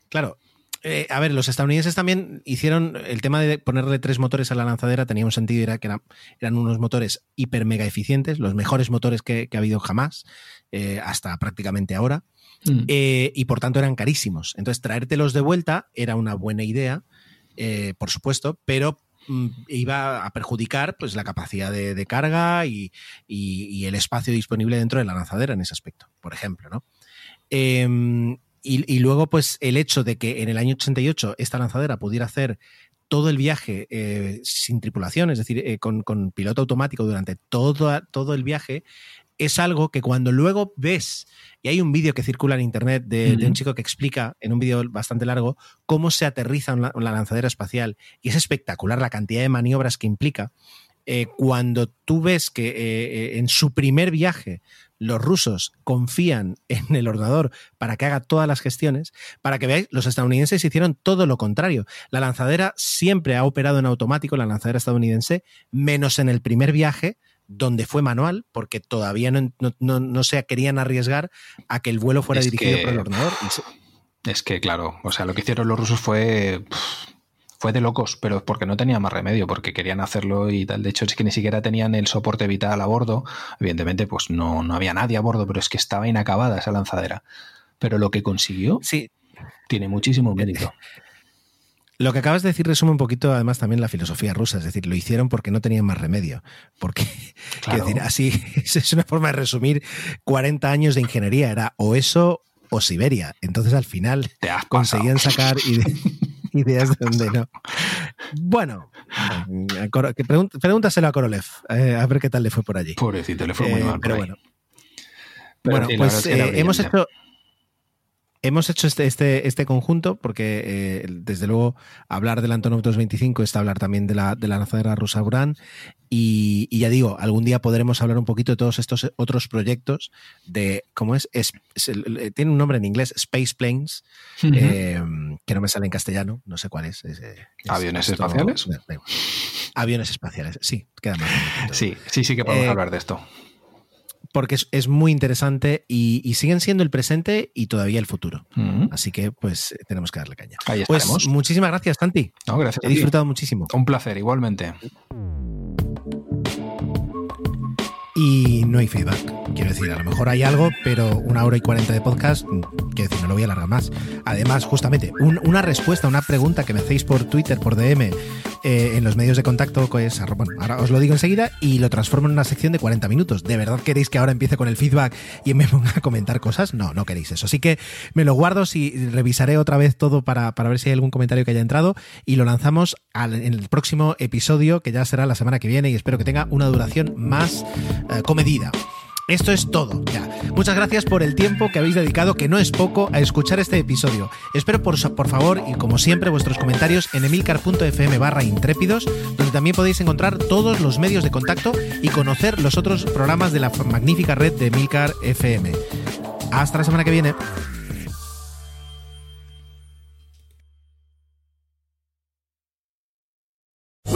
claro, eh, a ver, los estadounidenses también hicieron el tema de ponerle tres motores a la lanzadera, tenía un sentido, era que eran unos motores hiper mega eficientes, los mejores motores que, ha habido jamás, eh, hasta prácticamente ahora, mm. y por tanto eran carísimos. Entonces, traértelos de vuelta era una buena idea, por supuesto, pero iba a perjudicar pues, la capacidad de, carga y, el espacio disponible dentro de la lanzadera en ese aspecto, por ejemplo, ¿no? Em, y, luego, pues, el hecho de que en el año 88 esta lanzadera pudiera hacer todo el viaje eh, sin tripulación, es decir, eh, con, piloto automático durante todo, todo el viaje, es algo que cuando luego ves, y hay un vídeo que circula en internet de, un chico que explica, en un vídeo bastante largo, cómo se aterriza una, lanzadera espacial, y es espectacular la cantidad de maniobras que implica. Eh, cuando tú ves que en su primer viaje los rusos confían (laughs) en el ordenador para que haga todas las gestiones, para que veáis, los estadounidenses hicieron todo lo contrario. La lanzadera siempre ha operado en automático, la lanzadera estadounidense, menos en el primer viaje, donde fue manual, porque todavía no, se querían arriesgar a que el vuelo fuera dirigido por el ordenador. Es que, claro, o sea, lo que hicieron los rusos fue fue de locos, pero porque no tenía más remedio, porque querían hacerlo y tal. De hecho, es que ni siquiera tenían el soporte vital a bordo. Evidentemente, pues no, no había nadie a bordo, pero es que estaba inacabada esa lanzadera. Pero lo que consiguió sí. tiene muchísimo mérito. (laughs) Lo que acabas de decir resume un poquito además también la filosofía rusa, es decir, lo hicieron porque no tenían más remedio. Porque, (laughs) decir, así (laughs) es una forma de resumir 40 años de ingeniería, era o eso o Siberia. Entonces al final conseguían sacar (laughs) ideas de donde no. Bueno, pregúntaselo a Korolev, eh, a ver qué tal le fue por allí. Pobrecito, le fue muy eh, mal. Pero bueno. bueno, pues eh, hemos hecho Hemos hecho este, este, este conjunto porque, eh, desde luego, hablar del Antonov 225 está hablar también de la, de la lanzadera rusa Uran. Y, ya digo, algún día podremos hablar un poquito de todos estos otros proyectos de, ¿cómo es? tiene un nombre en inglés, Space Planes, eh, que no me sale en castellano, no sé cuál es. ¿Aviones espaciales? Aviones espaciales, sí, queda más. Sí, sí, sí que podemos eh, hablar de esto porque es, muy interesante y, siguen siendo el presente y todavía el futuro. Así que, pues, tenemos que darle caña. Ahí pues, muchísimas gracias, Santi. No, gracias. He disfrutado muchísimo. Un placer, igualmente. Y no hay feedback. Quiero decir, a lo mejor hay algo, pero una hora y cuarenta de podcast, quiero decir, no lo voy a alargar más. Además, justamente, una respuesta, una pregunta que me hacéis por Twitter, por DM, eh, en los medios de contacto, pues, bueno, ahora os lo digo enseguida y lo transformo en una sección de 40 minutos. ¿De verdad queréis que ahora empiece con el feedback y me (laughs) ponga a comentar cosas? No, no queréis eso. Así que me lo guardo, si revisaré otra vez todo para, para ver si hay algún comentario que haya entrado y lo lanzamos en el próximo episodio, que ya será la semana que viene y espero que tenga una duración más eh, comedida. Esto es todo. Ya. Muchas gracias por el tiempo que habéis dedicado, que no es poco, a escuchar este episodio. Espero por, por favor y como siempre vuestros comentarios en emilcar.fm barra intrépidos, donde también podéis encontrar todos los medios de contacto y conocer los otros programas de la magnífica red de Emilcar FM. Hasta la semana que viene.